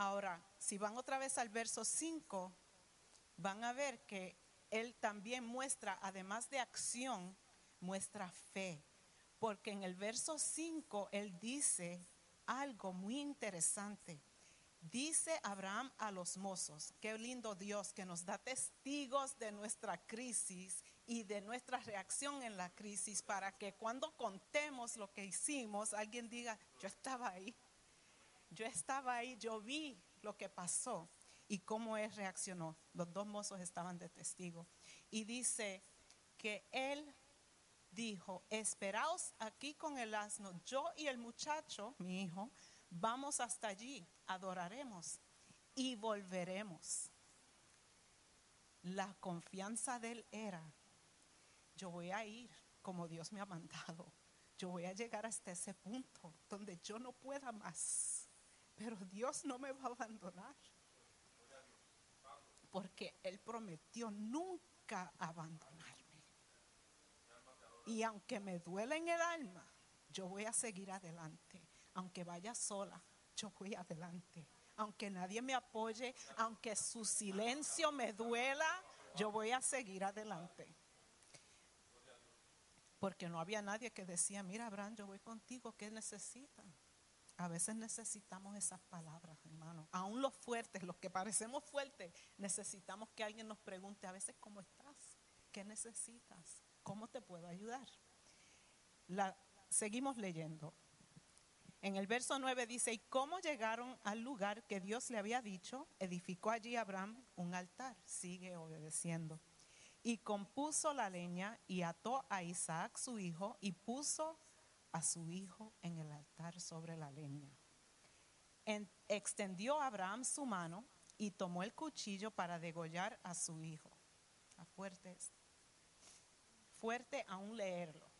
Ahora, si van otra vez al verso 5, van a ver que él también muestra, además de acción, muestra fe. Porque en el verso 5 él dice algo muy interesante. Dice Abraham a los mozos, qué lindo Dios que nos da testigos de nuestra crisis y de nuestra reacción en la crisis para que cuando contemos lo que hicimos, alguien diga, yo estaba ahí. Yo estaba ahí, yo vi lo que pasó y cómo él reaccionó. Los dos mozos estaban de testigo. Y dice que él dijo, esperaos aquí con el asno, yo y el muchacho, mi hijo, vamos hasta allí, adoraremos y volveremos. La confianza de él era, yo voy a ir como Dios me ha mandado. Yo voy a llegar hasta ese punto donde yo no pueda más pero Dios no me va a abandonar. Porque Él prometió nunca abandonarme. Y aunque me duele en el alma, yo voy a seguir adelante. Aunque vaya sola, yo voy adelante. Aunque nadie me apoye, aunque su silencio me duela, yo voy a seguir adelante. Porque no había nadie que decía, mira, Abraham, yo voy contigo, ¿qué necesitan? A veces necesitamos esas palabras, hermano. Aún los fuertes, los que parecemos fuertes, necesitamos que alguien nos pregunte a veces cómo estás, qué necesitas, cómo te puedo ayudar. Seguimos leyendo. En el verso 9 dice, ¿y cómo llegaron al lugar que Dios le había dicho? Edificó allí Abraham un altar, sigue obedeciendo. Y compuso la leña y ató a Isaac su hijo y puso a su hijo en el altar sobre la leña. extendió Abraham su mano y tomó el cuchillo para degollar a su hijo. A fuerte, fuerte aún leerlo.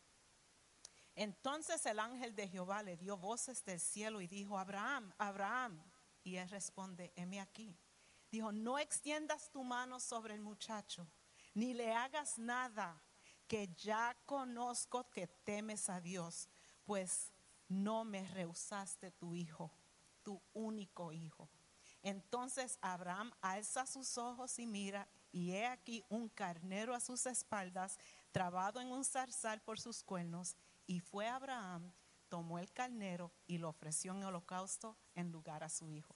Entonces el ángel de Jehová le dio voces del cielo y dijo, Abraham, Abraham. Y él responde, heme aquí. Dijo, no extiendas tu mano sobre el muchacho, ni le hagas nada, que ya conozco que temes a Dios, pues no me rehusaste tu hijo, tu único hijo. Entonces Abraham alza sus ojos y mira, y he aquí un carnero a sus espaldas, trabado en un zarzal por sus cuernos, y fue Abraham, tomó el carnero y lo ofreció en holocausto en lugar a su hijo.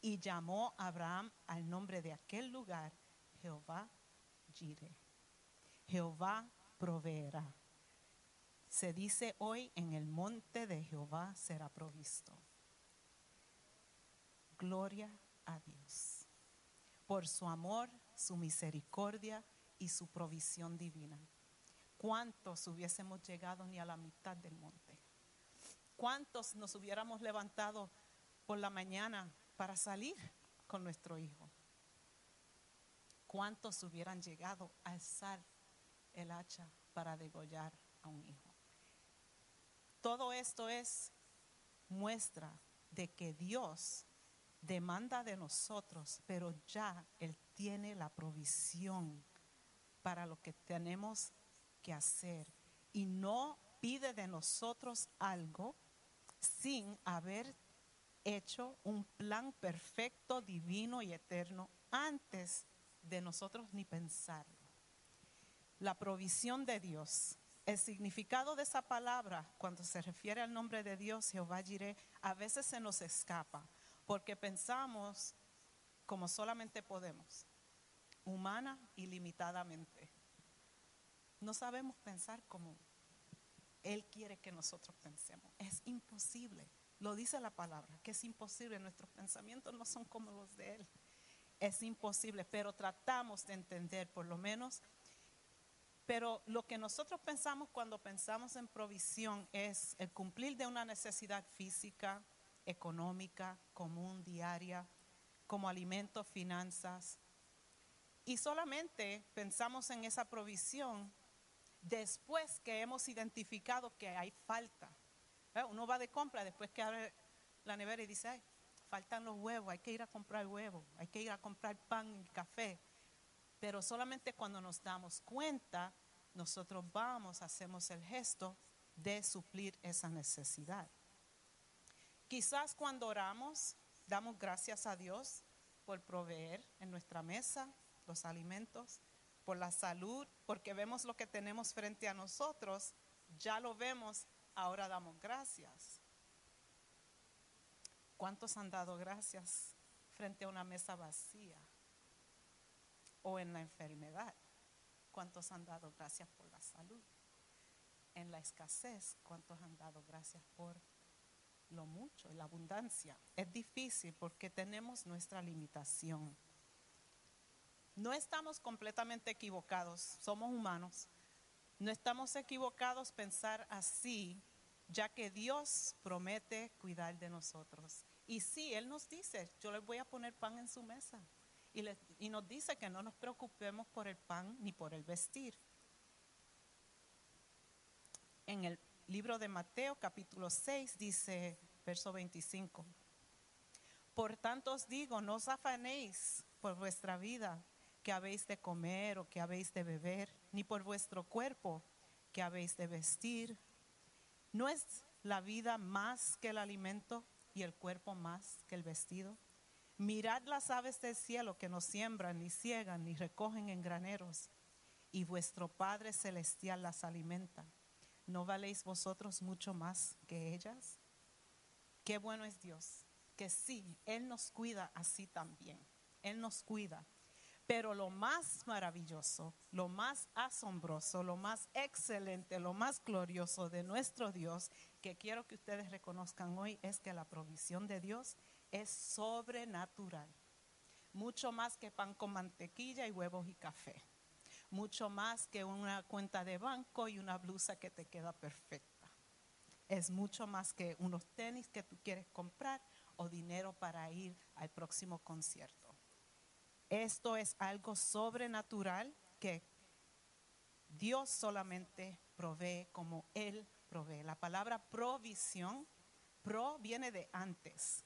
Y llamó Abraham al nombre de aquel lugar Jehová Jireh. Jehová proveerá se dice hoy en el monte de Jehová será provisto. Gloria a Dios por su amor, su misericordia y su provisión divina. ¿Cuántos hubiésemos llegado ni a la mitad del monte? ¿Cuántos nos hubiéramos levantado por la mañana para salir con nuestro hijo? ¿Cuántos hubieran llegado a alzar el hacha para degollar a un hijo? Todo esto es muestra de que Dios demanda de nosotros, pero ya Él tiene la provisión para lo que tenemos que hacer y no pide de nosotros algo sin haber hecho un plan perfecto, divino y eterno antes de nosotros ni pensarlo. La provisión de Dios el significado de esa palabra, cuando se refiere al nombre de Dios, Jehová Jireh, a veces se nos escapa, porque pensamos como solamente podemos. humana y limitadamente. No sabemos pensar como Él quiere que nosotros pensemos. Es imposible. Lo dice la palabra, que es imposible. Nuestros pensamientos no son como los de Él. Es imposible, pero tratamos de entender por lo menos. Pero lo que nosotros pensamos cuando pensamos en provisión es el cumplir de una necesidad física, económica, común, diaria, como alimentos, finanzas. Y solamente pensamos en esa provisión después que hemos identificado que hay falta. ¿Eh? Uno va de compra después que abre la nevera y dice, ay, faltan los huevos, hay que ir a comprar huevos, hay que ir a comprar pan y café. Pero solamente cuando nos damos cuenta, nosotros vamos, hacemos el gesto de suplir esa necesidad. Quizás cuando oramos, damos gracias a Dios por proveer en nuestra mesa los alimentos, por la salud, porque vemos lo que tenemos frente a nosotros, ya lo vemos, ahora damos gracias. ¿Cuántos han dado gracias frente a una mesa vacía o en la enfermedad? ¿Cuántos han dado gracias por la salud? En la escasez, ¿cuántos han dado gracias por lo mucho, la abundancia? Es difícil porque tenemos nuestra limitación. No estamos completamente equivocados, somos humanos. No estamos equivocados pensar así ya que Dios promete cuidar de nosotros. Y sí, Él nos dice, yo les voy a poner pan en su mesa. Y, nos dice que no nos preocupemos por el pan ni por el vestir. En el libro de Mateo capítulo 6 dice, verso 25, por tanto os digo, no os afanéis por vuestra vida, que habéis de comer o que habéis de beber, ni por vuestro cuerpo, que habéis de vestir. ¿No es la vida más que el alimento y el cuerpo más que el vestido? Mirad las aves del cielo que no siembran, ni ciegan, ni recogen en graneros, y vuestro Padre Celestial las alimenta. ¿No valéis vosotros mucho más que ellas? Qué bueno es Dios, que sí, Él nos cuida así también. Él nos cuida. Pero lo más maravilloso, lo más asombroso, lo más excelente, lo más glorioso de nuestro Dios, que quiero que ustedes reconozcan hoy, es que la provisión de Dios es sobrenatural. Mucho más que pan con mantequilla y huevos y café. Mucho más que una cuenta de banco y una blusa que te queda perfecta. Es mucho más que unos tenis que tú quieres comprar o dinero para ir al próximo concierto. Esto es algo sobrenatural que Dios solamente provee como Él provee. La palabra provisión, pro viene de antes.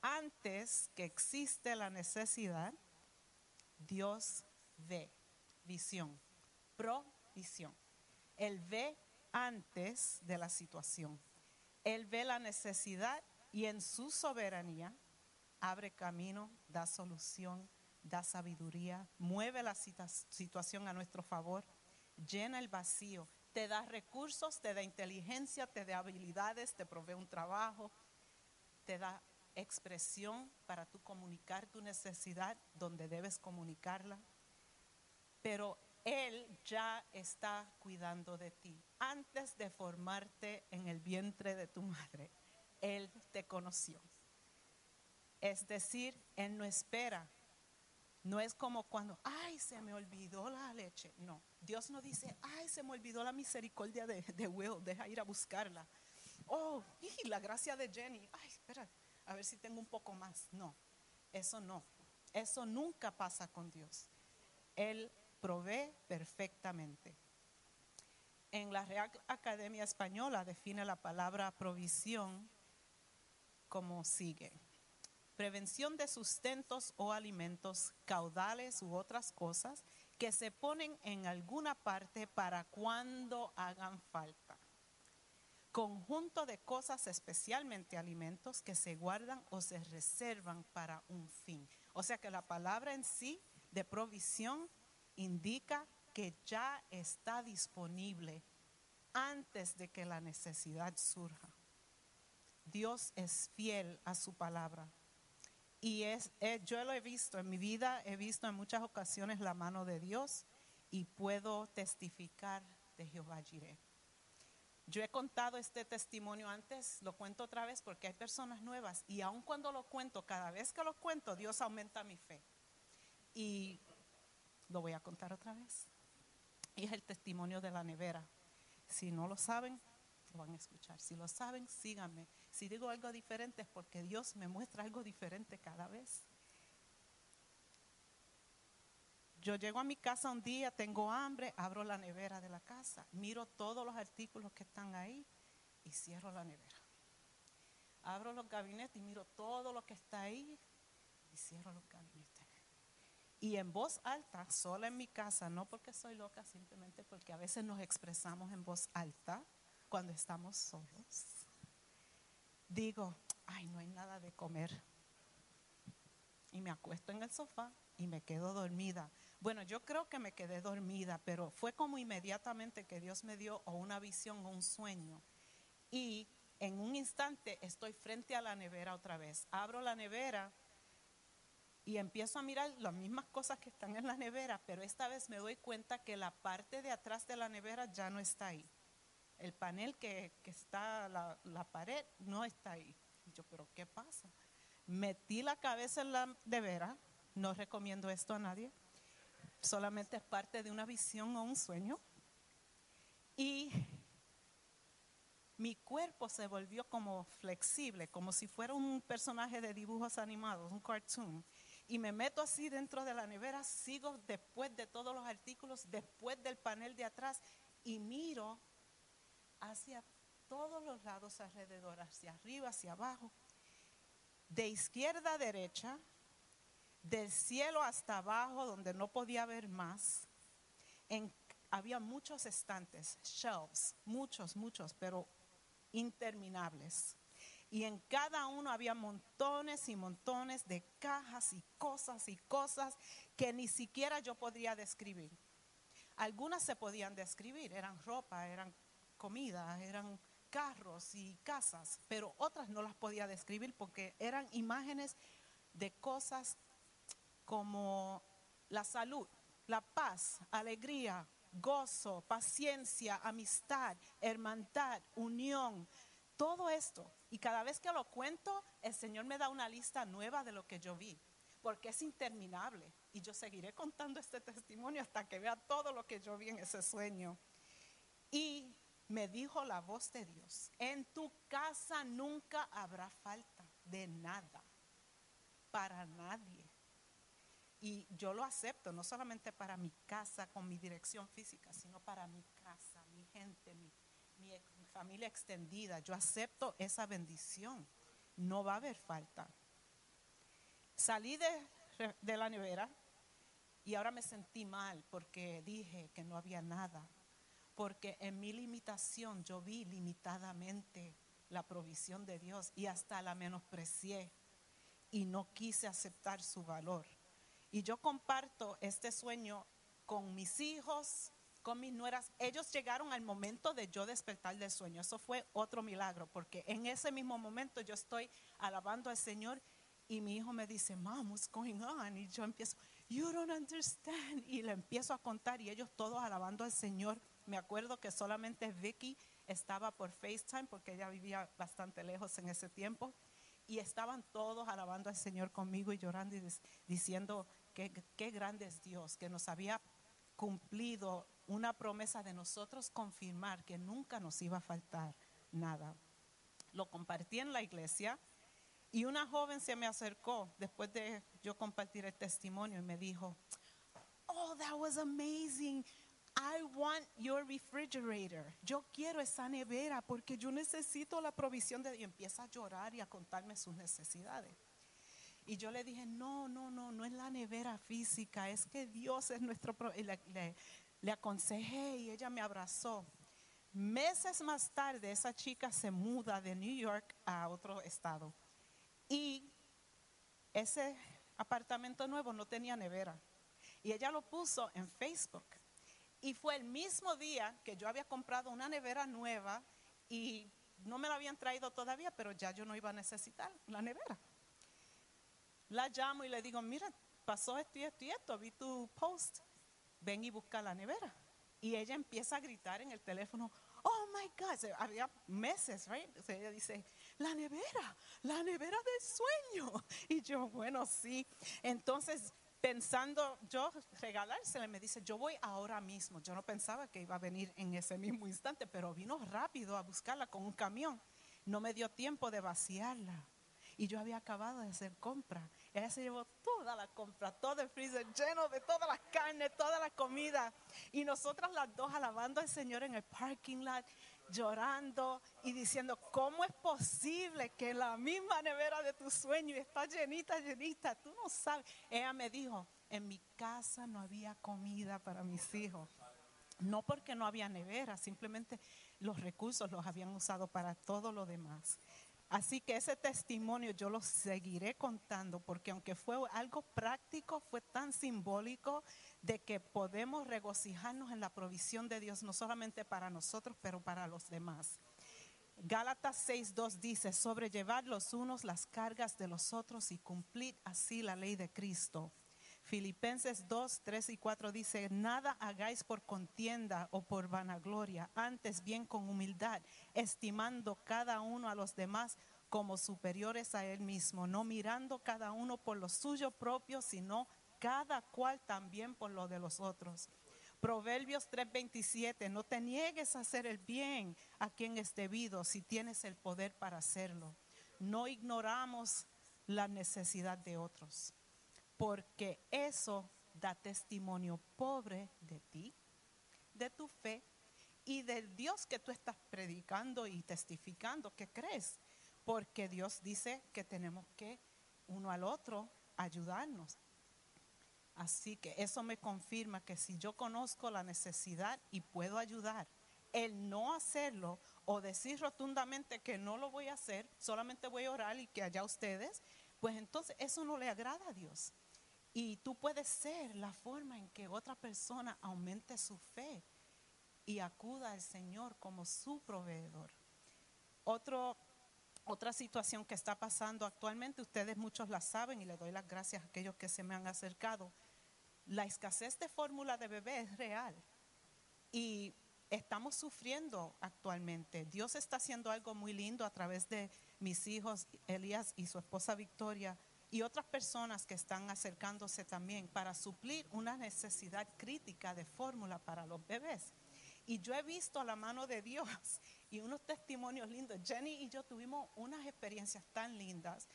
Antes que existe la necesidad, Dios ve, visión, provisión. Él ve antes de la situación. Él ve la necesidad y en su soberanía abre camino, da solución, da sabiduría, mueve la situación a nuestro favor, llena el vacío, te da recursos, te da inteligencia, te da habilidades, te provee un trabajo, te da expresión para tú comunicar tu necesidad donde debes comunicarla. Pero Él ya está cuidando de ti. Antes de formarte en el vientre de tu madre, Él te conoció. Es decir, Él no espera. No es como cuando, ay, se me olvidó la leche. No, Dios no dice, ay, se me olvidó la misericordia de, Will, deja ir a buscarla. Oh, y la gracia de Jenny, ay, espera, a ver si tengo un poco más. No, eso no. Eso nunca pasa con Dios. Él provee perfectamente. En la Real Academia Española define la palabra provisión como sigue prevención de sustentos o alimentos, caudales u otras cosas que se ponen en alguna parte para cuando hagan falta. Conjunto de cosas, especialmente alimentos, que se guardan o se reservan para un fin. O sea que la palabra en sí de provisión indica que ya está disponible antes de que la necesidad surja. Dios es fiel a su palabra Y es, eh, yo lo he visto en mi vida, he visto en muchas ocasiones la mano de Dios y puedo testificar de Jehová Jireh. Yo he contado este testimonio antes, lo cuento otra vez porque hay personas nuevas y aun cuando lo cuento, cada vez que lo cuento, Dios aumenta mi fe. Y lo voy a contar otra vez. Y es el testimonio de la nevera. Si no lo saben, lo van a escuchar. Si lo saben, síganme. Si digo algo diferente es porque Dios me muestra algo diferente cada vez. Yo llego a mi casa un día, tengo hambre, abro la nevera de la casa, miro todos los artículos que están ahí y cierro la nevera. Abro los gabinetes y miro todo lo que está ahí y cierro los gabinetes. Y en voz alta, sola en mi casa, no porque soy loca, simplemente porque a veces nos expresamos en voz alta cuando estamos solos. Digo, ay, no hay nada de comer. Y me acuesto en el sofá y me quedo dormida. Bueno, yo creo que me quedé dormida, pero fue como inmediatamente que Dios me dio o una visión o un sueño. Y en un instante estoy frente a la nevera otra vez. Abro la nevera y empiezo a mirar las mismas cosas que están en la nevera, pero esta vez me doy cuenta que la parte de atrás de la nevera ya no está ahí. El panel que, que está, la, la pared, no está ahí. Yo, pero ¿qué pasa? Metí la cabeza en la nevera, no recomiendo esto a nadie, solamente es parte de una visión o un sueño. Y mi cuerpo se volvió como flexible, como si fuera un personaje de dibujos animados, un cartoon. Y me meto así dentro de la nevera, sigo después de todos los artículos, después del panel de atrás y miro hacia todos los lados alrededor, hacia arriba, hacia abajo, de izquierda a derecha, del cielo hasta abajo, donde no podía ver más. Había muchos estantes, shelves, muchos, muchos, pero interminables. Y en cada uno había montones y montones de cajas y cosas y cosas que ni siquiera yo podría describir. Algunas se podían describir, eran ropa, eran comida, eran carros y casas, pero otras no las podía describir porque eran imágenes de cosas como la salud, la paz, alegría, gozo, paciencia, amistad, hermandad, unión, todo esto. Y cada vez que lo cuento, el Señor me da una lista nueva de lo que yo vi, porque es interminable. Y yo seguiré contando este testimonio hasta que vea todo lo que yo vi en ese sueño. Y me dijo la voz de Dios, en tu casa nunca habrá falta de nada, para nadie. Y yo lo acepto, no solamente para mi casa con mi dirección física, sino para mi casa, mi gente, mi, mi, mi familia extendida. Yo acepto esa bendición. No va a haber falta. Salí de, de la nevera y ahora me sentí mal porque dije que no había nada. Porque en mi limitación yo vi limitadamente la provisión de Dios y hasta la menosprecié y no quise aceptar su valor. Y yo comparto este sueño con mis hijos, con mis nueras. Ellos llegaron al momento de yo despertar del sueño. Eso fue otro milagro, porque en ese mismo momento yo estoy alabando al Señor y mi hijo me dice, Mom, what's going on? Y yo empiezo, You don't understand. Y le empiezo a contar y ellos todos alabando al Señor. Me acuerdo que solamente Vicky estaba por FaceTime porque ella vivía bastante lejos en ese tiempo. Y estaban todos alabando al Señor conmigo y llorando y diciendo que qué grande es Dios, que nos había cumplido una promesa de nosotros confirmar que nunca nos iba a faltar nada. Lo compartí en la iglesia y una joven se me acercó después de yo compartir el testimonio y me dijo, oh, that was amazing. I want your refrigerator. Yo quiero esa nevera porque yo necesito la provisión de... Y empieza a llorar y a contarme sus necesidades. Y yo le dije, no, no, no, no es la nevera física, es que Dios es nuestro... Y le, le, le aconsejé y ella me abrazó. Meses más tarde, esa chica se muda de New York a otro estado. Y ese apartamento nuevo no tenía nevera. Y ella lo puso en Facebook. Y fue el mismo día que yo había comprado una nevera nueva y no me la habían traído todavía, pero ya yo no iba a necesitar la nevera. La llamo y le digo, mira, pasó esto y esto y esto, vi tu post, ven y busca la nevera. Y ella empieza a gritar en el teléfono, oh my God, había meses, right? Sea, ella dice, la nevera, la nevera del sueño. Y yo, bueno, sí. Entonces, pensando yo regalársela, me dice, yo voy ahora mismo. Yo no pensaba que iba a venir en ese mismo instante, pero vino rápido a buscarla con un camión. No me dio tiempo de vaciarla. Y yo había acabado de hacer compra. Ella se llevó toda la compra, todo el freezer lleno de todas las carnes, toda la comida. Y nosotras las dos alabando al Señor en el parking lot, llorando y diciendo, ¿cómo es posible que la misma nevera de tu sueño está llenita, llenita? Tú no sabes. Ella me dijo, en mi casa no había comida para mis hijos. No porque no había nevera, simplemente los recursos los habían usado para todo lo demás. Así que ese testimonio yo lo seguiré contando porque aunque fue algo práctico, fue tan simbólico de que podemos regocijarnos en la provisión de Dios, no solamente para nosotros, pero para los demás. Gálatas 6.2 dice, sobrellevar los unos las cargas de los otros y cumplir así la ley de Cristo. Filipenses 2, 3 y 4 dice, nada hagáis por contienda o por vanagloria, antes bien con humildad, estimando cada uno a los demás como superiores a él mismo, no mirando cada uno por lo suyo propio, sino cada cual también por lo de los otros. Proverbios 3:27, no te niegues a hacer el bien a quien es debido si tienes el poder para hacerlo. No ignoramos la necesidad de otros, porque eso da testimonio pobre de ti, de tu fe y del Dios que tú estás predicando y testificando que crees, porque Dios dice que tenemos que uno al otro ayudarnos. Así que eso me confirma que si yo conozco la necesidad y puedo ayudar, el no hacerlo o decir rotundamente que no lo voy a hacer, solamente voy a orar y que allá ustedes, pues entonces eso no le agrada a Dios. Y tú puedes ser la forma en que otra persona aumente su fe y acuda al Señor como su proveedor. Otro, otra situación que está pasando actualmente, ustedes muchos la saben y le doy las gracias a aquellos que se me han acercado. La escasez de fórmula de bebé es real y estamos sufriendo actualmente. Dios está haciendo algo muy lindo a través de mis hijos, Elías y su esposa Victoria, y otras personas que están acercándose también para suplir una necesidad crítica de fórmula para los bebés. Y yo he visto la mano de Dios y unos testimonios lindos. Jenny y yo tuvimos unas experiencias tan lindas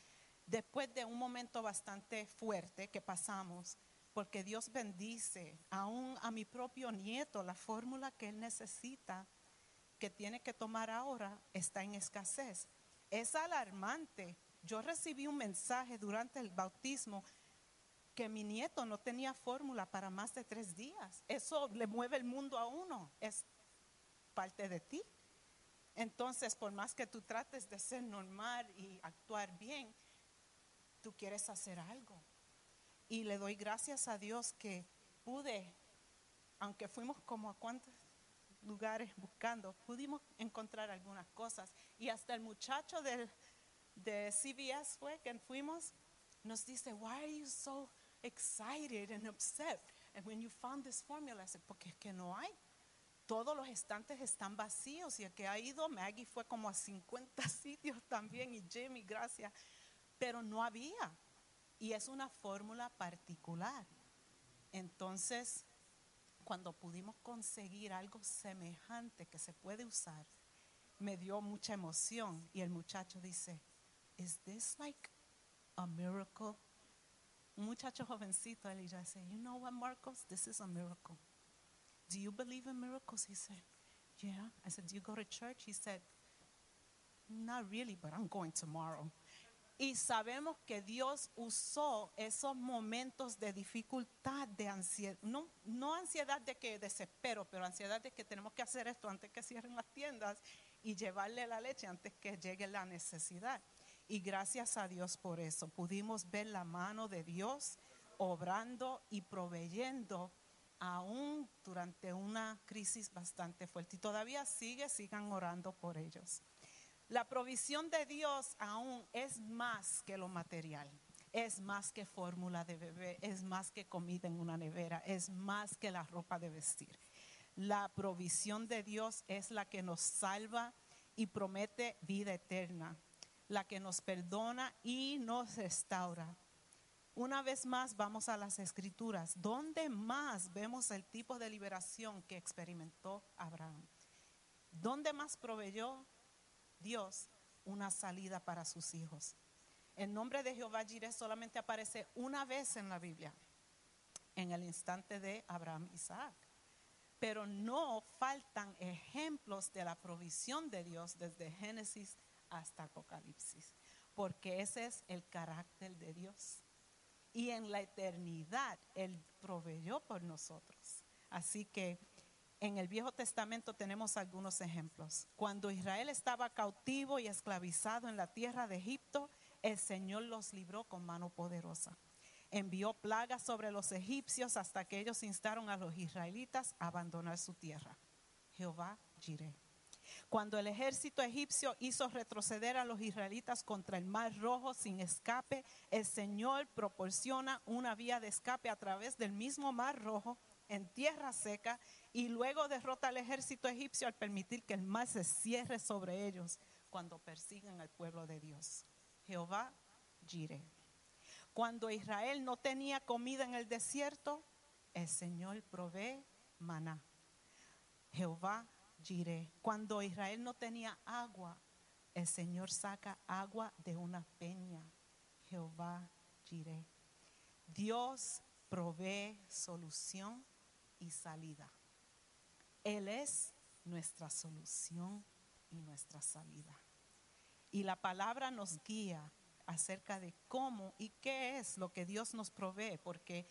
después de un momento bastante fuerte que pasamos, porque Dios bendice aún a mi propio nieto la fórmula que él necesita, que tiene que tomar ahora, está en escasez. Es alarmante. Yo recibí un mensaje durante el bautismo que mi nieto no tenía fórmula para más de tres días. Eso le mueve el mundo a uno. Es parte de ti. Entonces, por más que tú trates de ser normal y actuar bien, tú quieres hacer algo. Y le doy gracias a Dios que pude, aunque fuimos como a cuántos lugares buscando, pudimos encontrar algunas cosas. Y hasta el muchacho del, de CBS fue que fuimos, nos dice, why are you so excited and upset? And when you found this formula, I said, porque es que no hay. Todos los estantes están vacíos y el que ha ido, Maggie fue como a 50 sitios también y Jimmy, gracias, pero no había. Y es una fórmula particular. Entonces, cuando pudimos conseguir algo semejante que se puede usar, me dio mucha emoción y el muchacho dice, ¿Is this like a miracle? Un muchacho jovencito, él yo dice, you know what, Marcos, this is a miracle. Do you believe in miracles? He said, yeah. I said, do you go to church? He said, not really, but I'm going tomorrow. Y sabemos que Dios usó esos momentos de dificultad, de ansiedad, no, no ansiedad de que desespero, pero ansiedad de que tenemos que hacer esto antes que cierren las tiendas y llevarle la leche antes que llegue la necesidad. Y gracias a Dios por eso. Pudimos ver la mano de Dios obrando y proveyendo aún durante una crisis bastante fuerte. Y todavía sigue, sigan orando por ellos. La provisión de Dios aún es más que lo material. es más que fórmula de bebé, es más que comida en una nevera, es más que la ropa de vestir. La provisión de Dios es la que nos salva y promete vida eterna, la que nos perdona y nos restaura. Una vez más vamos a las escrituras. ¿Dónde más vemos el tipo de liberación que experimentó Abraham? ¿Dónde más proveyó Dios una salida para sus hijos? El nombre de Jehová Jireh solamente aparece una vez en la Biblia, en el instante de Abraham Isaac. Pero no faltan ejemplos de la provisión de Dios desde Génesis hasta Apocalipsis, porque ese es el carácter de Dios. Y en la eternidad Él proveyó por nosotros. Así que en el Viejo Testamento tenemos algunos ejemplos. Cuando Israel estaba cautivo y esclavizado en la tierra de Egipto, el Señor los libró con mano poderosa. Envió plagas sobre los egipcios hasta que ellos instaron a los israelitas a abandonar su tierra. Jehová Jireh. Cuando el ejército egipcio hizo retroceder a los israelitas contra el mar rojo sin escape, el Señor proporciona una vía de escape a través del mismo mar rojo en tierra seca y luego derrota al ejército egipcio al permitir que el mar se cierre sobre ellos cuando persiguen al pueblo de Dios. Jehová Jireh. Cuando Israel no tenía comida en el desierto, el Señor provee maná. Jehová Jireh. Cuando Israel no tenía agua, el Señor saca agua de una peña. Jehová Jireh. Dios provee solución y salida. Él es nuestra solución y nuestra salida. Y la palabra nos guía acerca de cómo y qué es lo que Dios nos provee, porque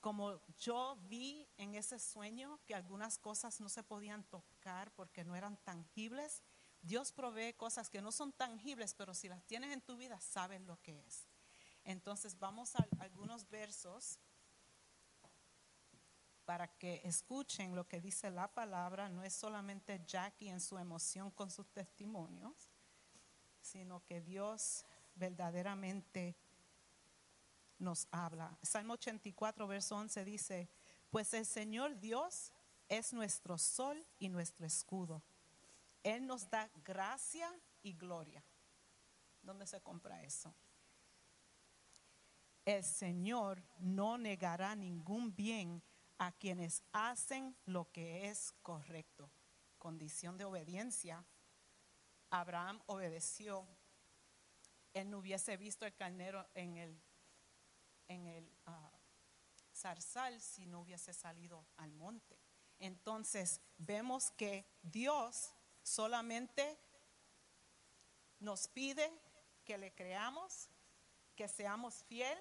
como yo vi en ese sueño que algunas cosas no se podían tocar porque no eran tangibles, Dios provee cosas que no son tangibles, pero si las tienes en tu vida, sabes lo que es. Entonces vamos a algunos versos para que escuchen lo que dice la palabra. No es solamente Jackie en su emoción con sus testimonios, sino que Dios verdaderamente nos habla. Salmo 84, verso 11 dice, pues el Señor Dios es nuestro sol y nuestro escudo. Él nos da gracia y gloria. ¿Dónde se compra eso? El Señor no negará ningún bien a quienes hacen lo que es correcto. Condición de obediencia. Abraham obedeció. Él no hubiese visto el carnero en el en el ah, zarzal si no hubiese salido al monte. Entonces vemos que Dios solamente nos pide que le creamos, que seamos fiel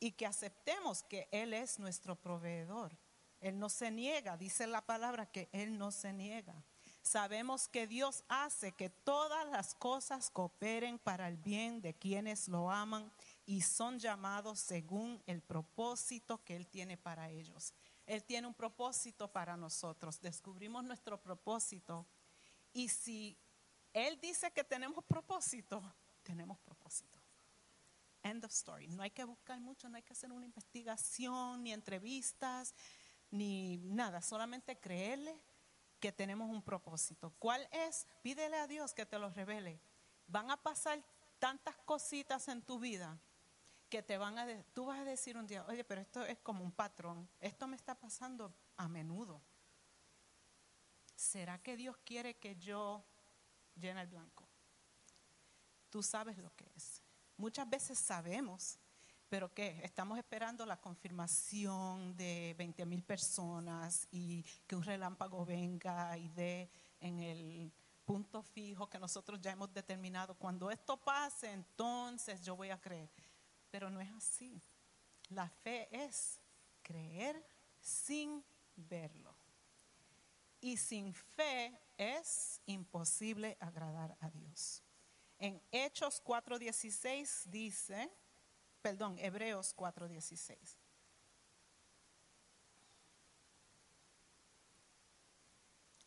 y que aceptemos que Él es nuestro proveedor. Él no se niega, dice la palabra que Él no se niega. Sabemos que Dios hace que todas las cosas cooperen para el bien de quienes lo aman y son llamados según el propósito que Él tiene para ellos. Él tiene un propósito para nosotros. Descubrimos nuestro propósito. Y si Él dice que tenemos propósito, tenemos propósito. End of story. No hay que buscar mucho, no hay que hacer una investigación, ni entrevistas, ni nada. Solamente creerle que tenemos un propósito. ¿Cuál es? Pídele a Dios que te lo revele. Van a pasar tantas cositas en tu vida que te van a, tú vas a decir un día, oye, pero esto es como un patrón, esto me está pasando a menudo. ¿Será que Dios quiere que yo llene el blanco? Tú sabes lo que es. Muchas veces sabemos, pero ¿qué? Estamos esperando la confirmación de 20 mil personas y que un relámpago venga y dé en el punto fijo que nosotros ya hemos determinado. Cuando esto pase, entonces yo voy a creer. Pero no es así. La fe es creer sin verlo. Y sin fe es imposible agradar a Dios. En Hechos 4:16 dice, perdón, Hebreos 4:16.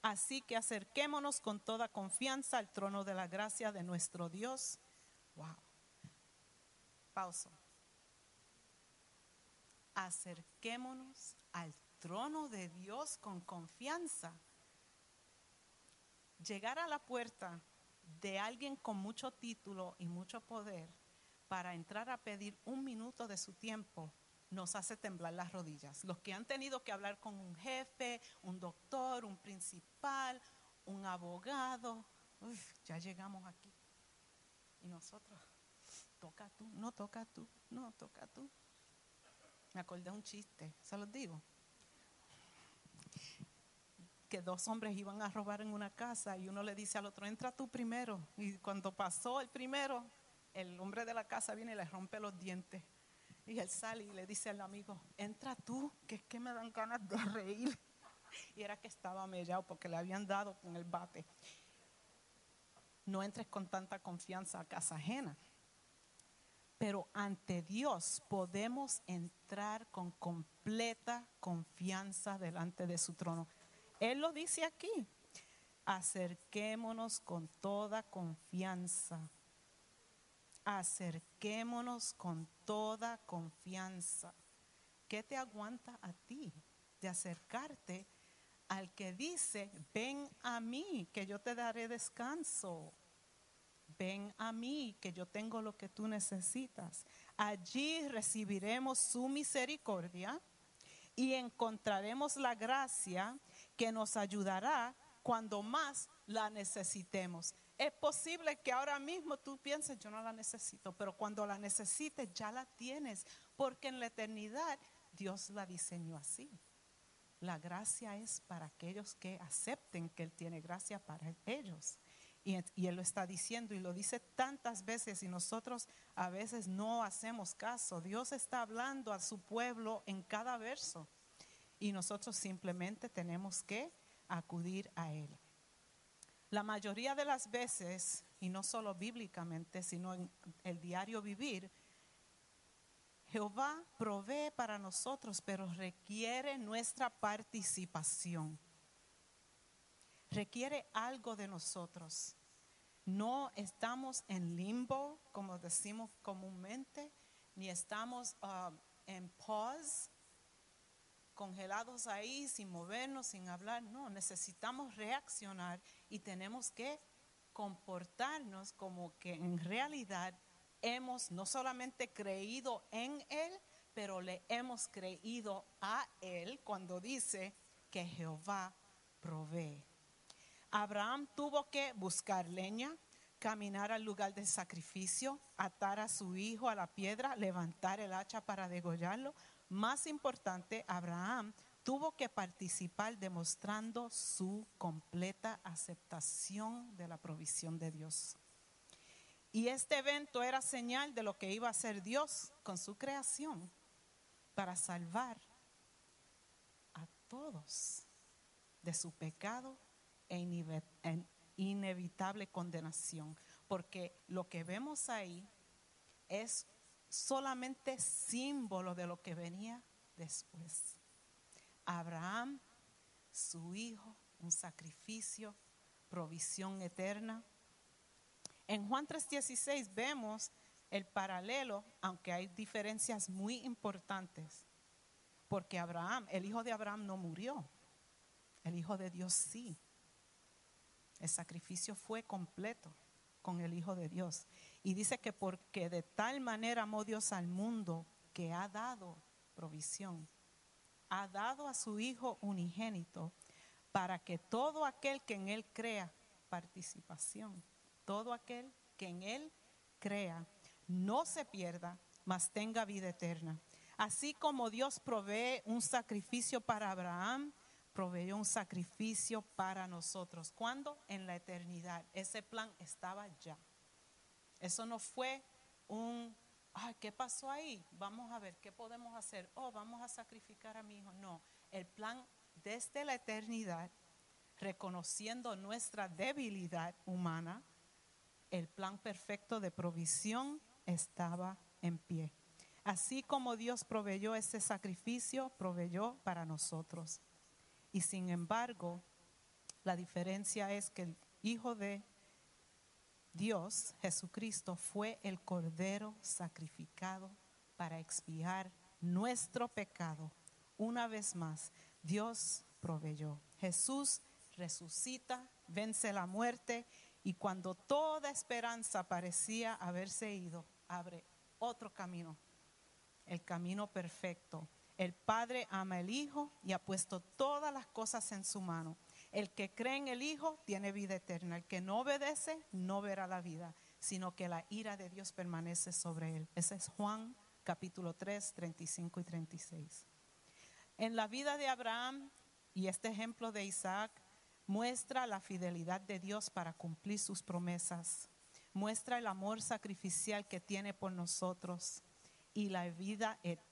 Así que acerquémonos con toda confianza al trono de la gracia de nuestro Dios. Wow pausa. acerquémonos al trono de Dios con confianza. Llegar a la puerta de alguien con mucho título y mucho poder para entrar a pedir un minuto de su tiempo nos hace temblar las rodillas. Los que han tenido que hablar con un jefe, un doctor, un principal, un abogado, ya llegamos aquí. Y nosotros, toca tú, no toca tú, no toca tú. Me acordé un chiste, se los digo. Que dos hombres iban a robar en una casa y uno le dice al otro, entra tú primero. Y cuando pasó el primero, el hombre de la casa viene y le rompe los dientes. Y él sale y le dice al amigo, entra tú, que es que me dan ganas de reír. Y era que estaba mellado porque le habían dado con el bate. No entres con tanta confianza a casa ajena. Pero ante Dios podemos entrar con completa confianza delante de su trono. Él lo dice aquí. Acerquémonos con toda confianza acerquémonos con toda confianza. ¿Qué te aguanta a ti de acercarte al que dice, ven a mí, que yo te daré descanso? Ven a mí, que yo tengo lo que tú necesitas. Allí recibiremos su misericordia y encontraremos la gracia que nos ayudará cuando más la necesitemos. Es posible que ahora mismo tú pienses, yo no la necesito, pero cuando la necesites ya la tienes, porque en la eternidad Dios la diseñó así. La gracia es para aquellos que acepten que Él tiene gracia para ellos. Y, Él lo está diciendo y lo dice tantas veces y nosotros a veces no hacemos caso. Dios está hablando a su pueblo en cada verso y nosotros simplemente tenemos que acudir a Él. La mayoría de las veces, y no solo bíblicamente, sino en el diario vivir, Jehová provee para nosotros, pero requiere nuestra participación. Requiere algo de nosotros. No estamos en limbo, como decimos comúnmente, ni estamos uh, en pause, congelados ahí, sin movernos, sin hablar. No, necesitamos reaccionar y tenemos que comportarnos como que en realidad hemos no solamente creído en Él, pero le hemos creído a Él cuando dice que Jehová provee. Abraham tuvo que buscar leña, caminar al lugar del sacrificio, atar a su hijo a la piedra, levantar el hacha para degollarlo. Más importante, Abraham tuvo que participar demostrando su completa aceptación de la provisión de Dios. Y este evento era señal de lo que iba a hacer Dios con su creación para salvar a todos de su pecado e inevitable condenación. Porque lo que vemos ahí es solamente símbolo de lo que venía después. Abraham, su hijo, un sacrificio, provisión eterna. En Juan 3:16 vemos el paralelo, aunque hay diferencias muy importantes, porque Abraham, el hijo de Abraham no murió, el hijo de Dios sí. El sacrificio fue completo con el hijo de Dios. Y dice que porque de tal manera amó Dios al mundo que ha dado provisión ha dado a su Hijo unigénito para que todo aquel que en Él crea, participación, todo aquel que en Él crea, no se pierda, mas tenga vida eterna. Así como Dios provee un sacrificio para Abraham, proveyó un sacrificio para nosotros. ¿Cuándo? En la eternidad. Ese plan estaba ya. Eso no fue un ¿qué pasó ahí? Vamos a ver, ¿qué podemos hacer? Oh, vamos a sacrificar a mi hijo. No, el plan desde la eternidad, reconociendo nuestra debilidad humana, el plan perfecto de provisión estaba en pie. Así como Dios proveyó ese sacrificio, proveyó para nosotros. Y sin embargo, la diferencia es que el Hijo de Dios, Jesucristo, fue el cordero sacrificado para expiar nuestro pecado. Una vez más, Dios proveyó. Jesús resucita, vence la muerte y cuando toda esperanza parecía haberse ido, abre otro camino, el camino perfecto. El Padre ama al Hijo y ha puesto todas las cosas en su mano. El que cree en el Hijo tiene vida eterna. El que no obedece no verá la vida, sino que la ira de Dios permanece sobre él. Ese es Juan capítulo 3, 35 y 36. En la vida de Abraham y este ejemplo de Isaac muestra la fidelidad de Dios para cumplir sus promesas. Muestra el amor sacrificial que tiene por nosotros y la vida eterna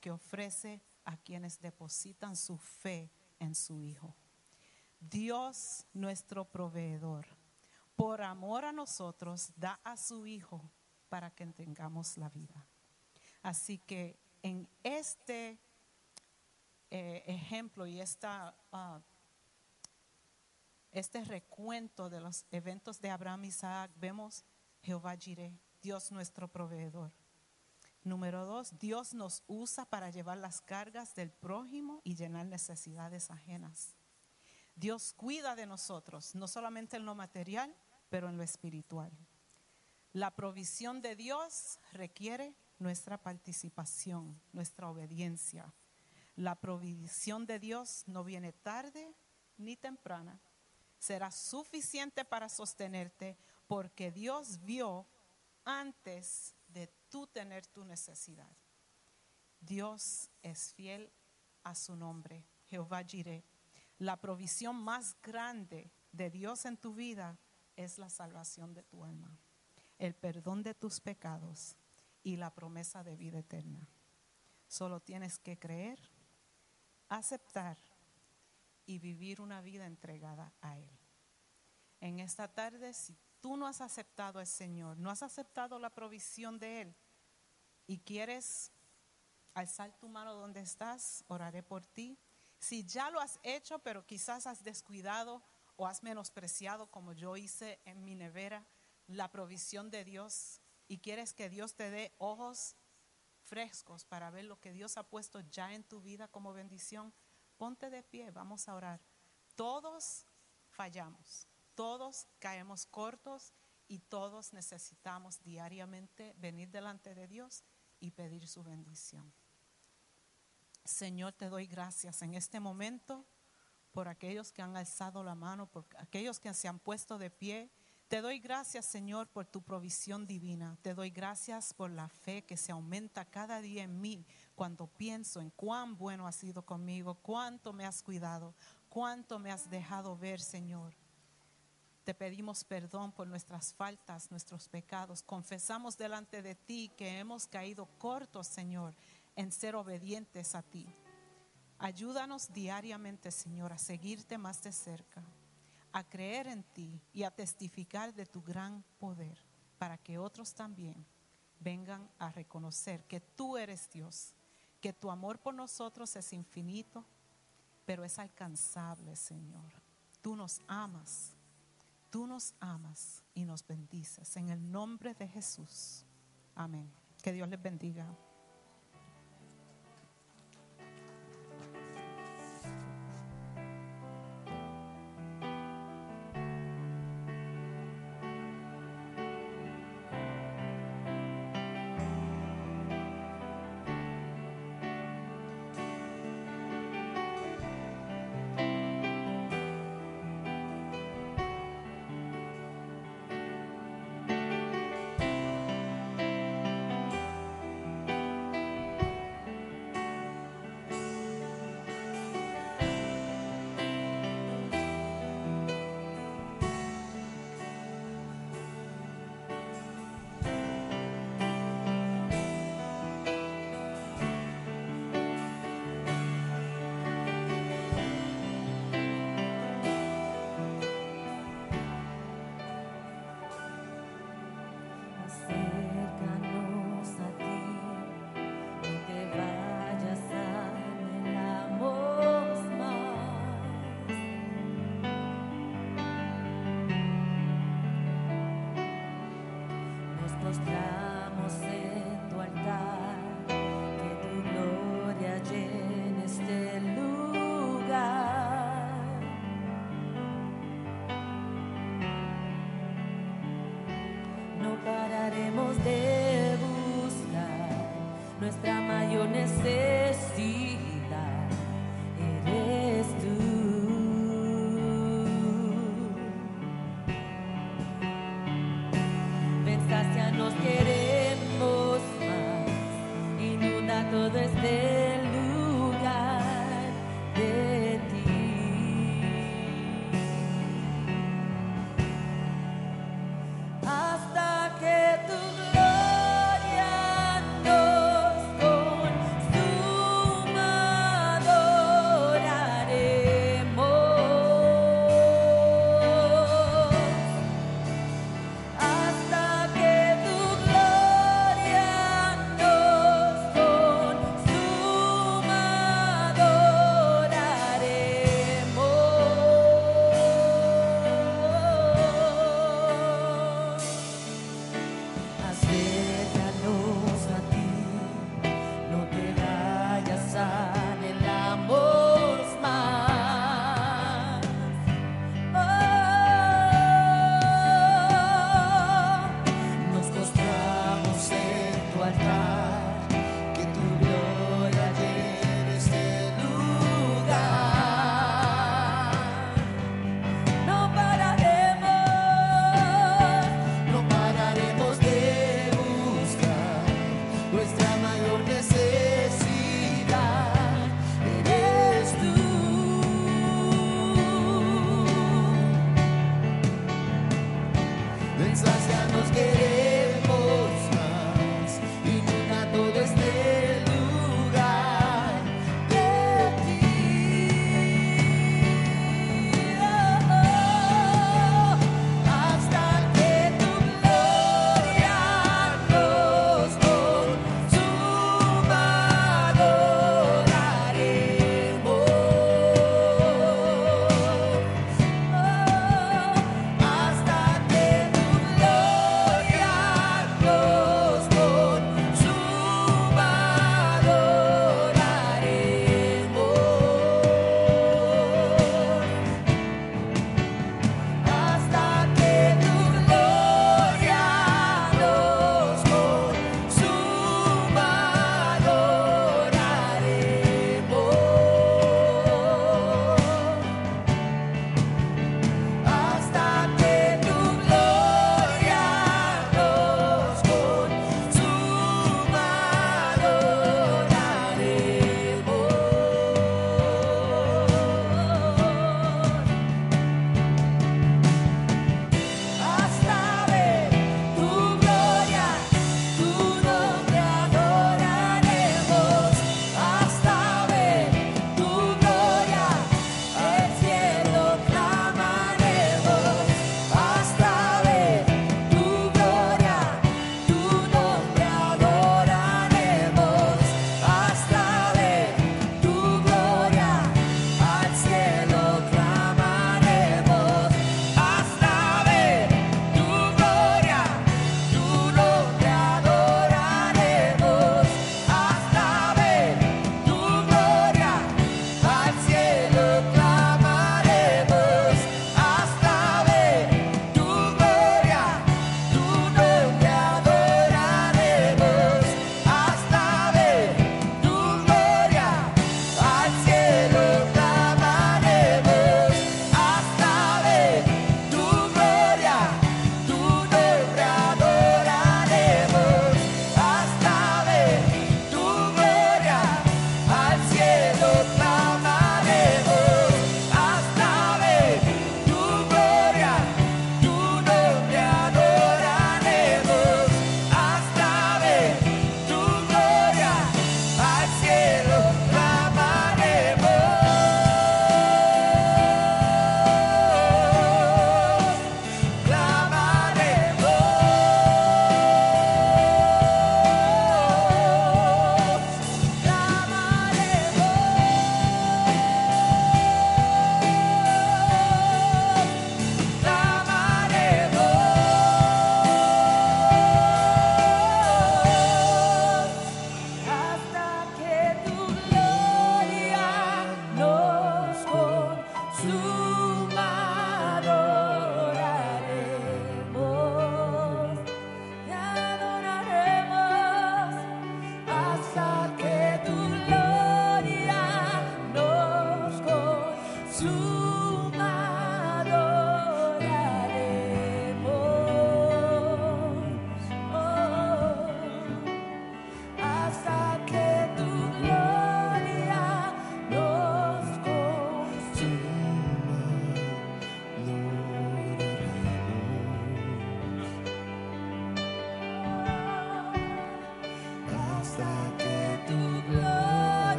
que ofrece a quienes depositan su fe en su Hijo. Dios, nuestro proveedor, por amor a nosotros, da a su Hijo para que tengamos la vida. Así que en este eh, ejemplo y esta, ah, este recuento de los eventos de Abraham y Isaac, vemos Jehová Jireh, Dios nuestro proveedor. Número dos, Dios nos usa para llevar las cargas del prójimo y llenar necesidades ajenas. Dios cuida de nosotros, no solamente en lo material, pero en lo espiritual. La provisión de Dios requiere nuestra participación, nuestra obediencia. La provisión de Dios no viene tarde ni temprana. Será suficiente para sostenerte porque Dios vio antes tú tener tu necesidad. Dios es fiel a su nombre, Jehová Jireh. La provisión más grande de Dios en tu vida es la salvación de tu alma, el perdón de tus pecados y la promesa de vida eterna. Solo tienes que creer, aceptar y vivir una vida entregada a Él. En esta tarde, si tú no has aceptado al Señor, no has aceptado la provisión de Él y quieres alzar tu mano donde estás, oraré por ti. Si ya lo has hecho, pero quizás has descuidado o has menospreciado, como yo hice en mi nevera, la provisión de Dios y quieres que Dios te dé ojos frescos para ver lo que Dios ha puesto ya en tu vida como bendición, ponte de pie, vamos a orar. Todos fallamos, todos caemos cortos y todos necesitamos diariamente venir delante de Dios y pedir su bendición. Señor, te doy gracias en este momento por aquellos que han alzado la mano, por aquellos que se han puesto de pie te doy gracias, Señor, por tu provisión divina. Te doy gracias por la fe que se aumenta cada día en mí cuando pienso en cuán bueno has sido conmigo, cuánto me has cuidado, cuánto me has dejado ver, Señor. Te pedimos perdón por nuestras faltas, nuestros pecados. Confesamos delante de ti que hemos caído cortos, Señor, en ser obedientes a ti. Ayúdanos diariamente, Señor, a seguirte más de cerca a creer en ti y a testificar de tu gran poder para que otros también vengan a reconocer que tú eres Dios, que tu amor por nosotros es infinito, pero es alcanzable, Señor. Tú nos amas, tú nos amas y nos bendices. En el nombre de Jesús. Amén. Que Dios les bendiga.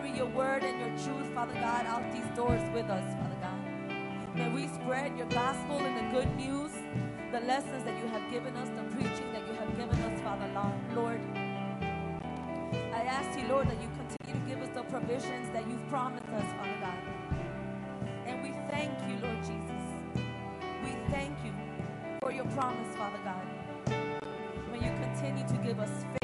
Carry your word and your truth, Father God, out these doors with us, Father God. May we spread your gospel and the good news, the lessons that you have given us, the preaching that you have given us, Father Lo- Lord. I ask you, Lord, that you continue to give us the provisions that you've promised us, Father God. And we thank you, Lord Jesus. We thank you for your promise, Father God. May you continue to give us faith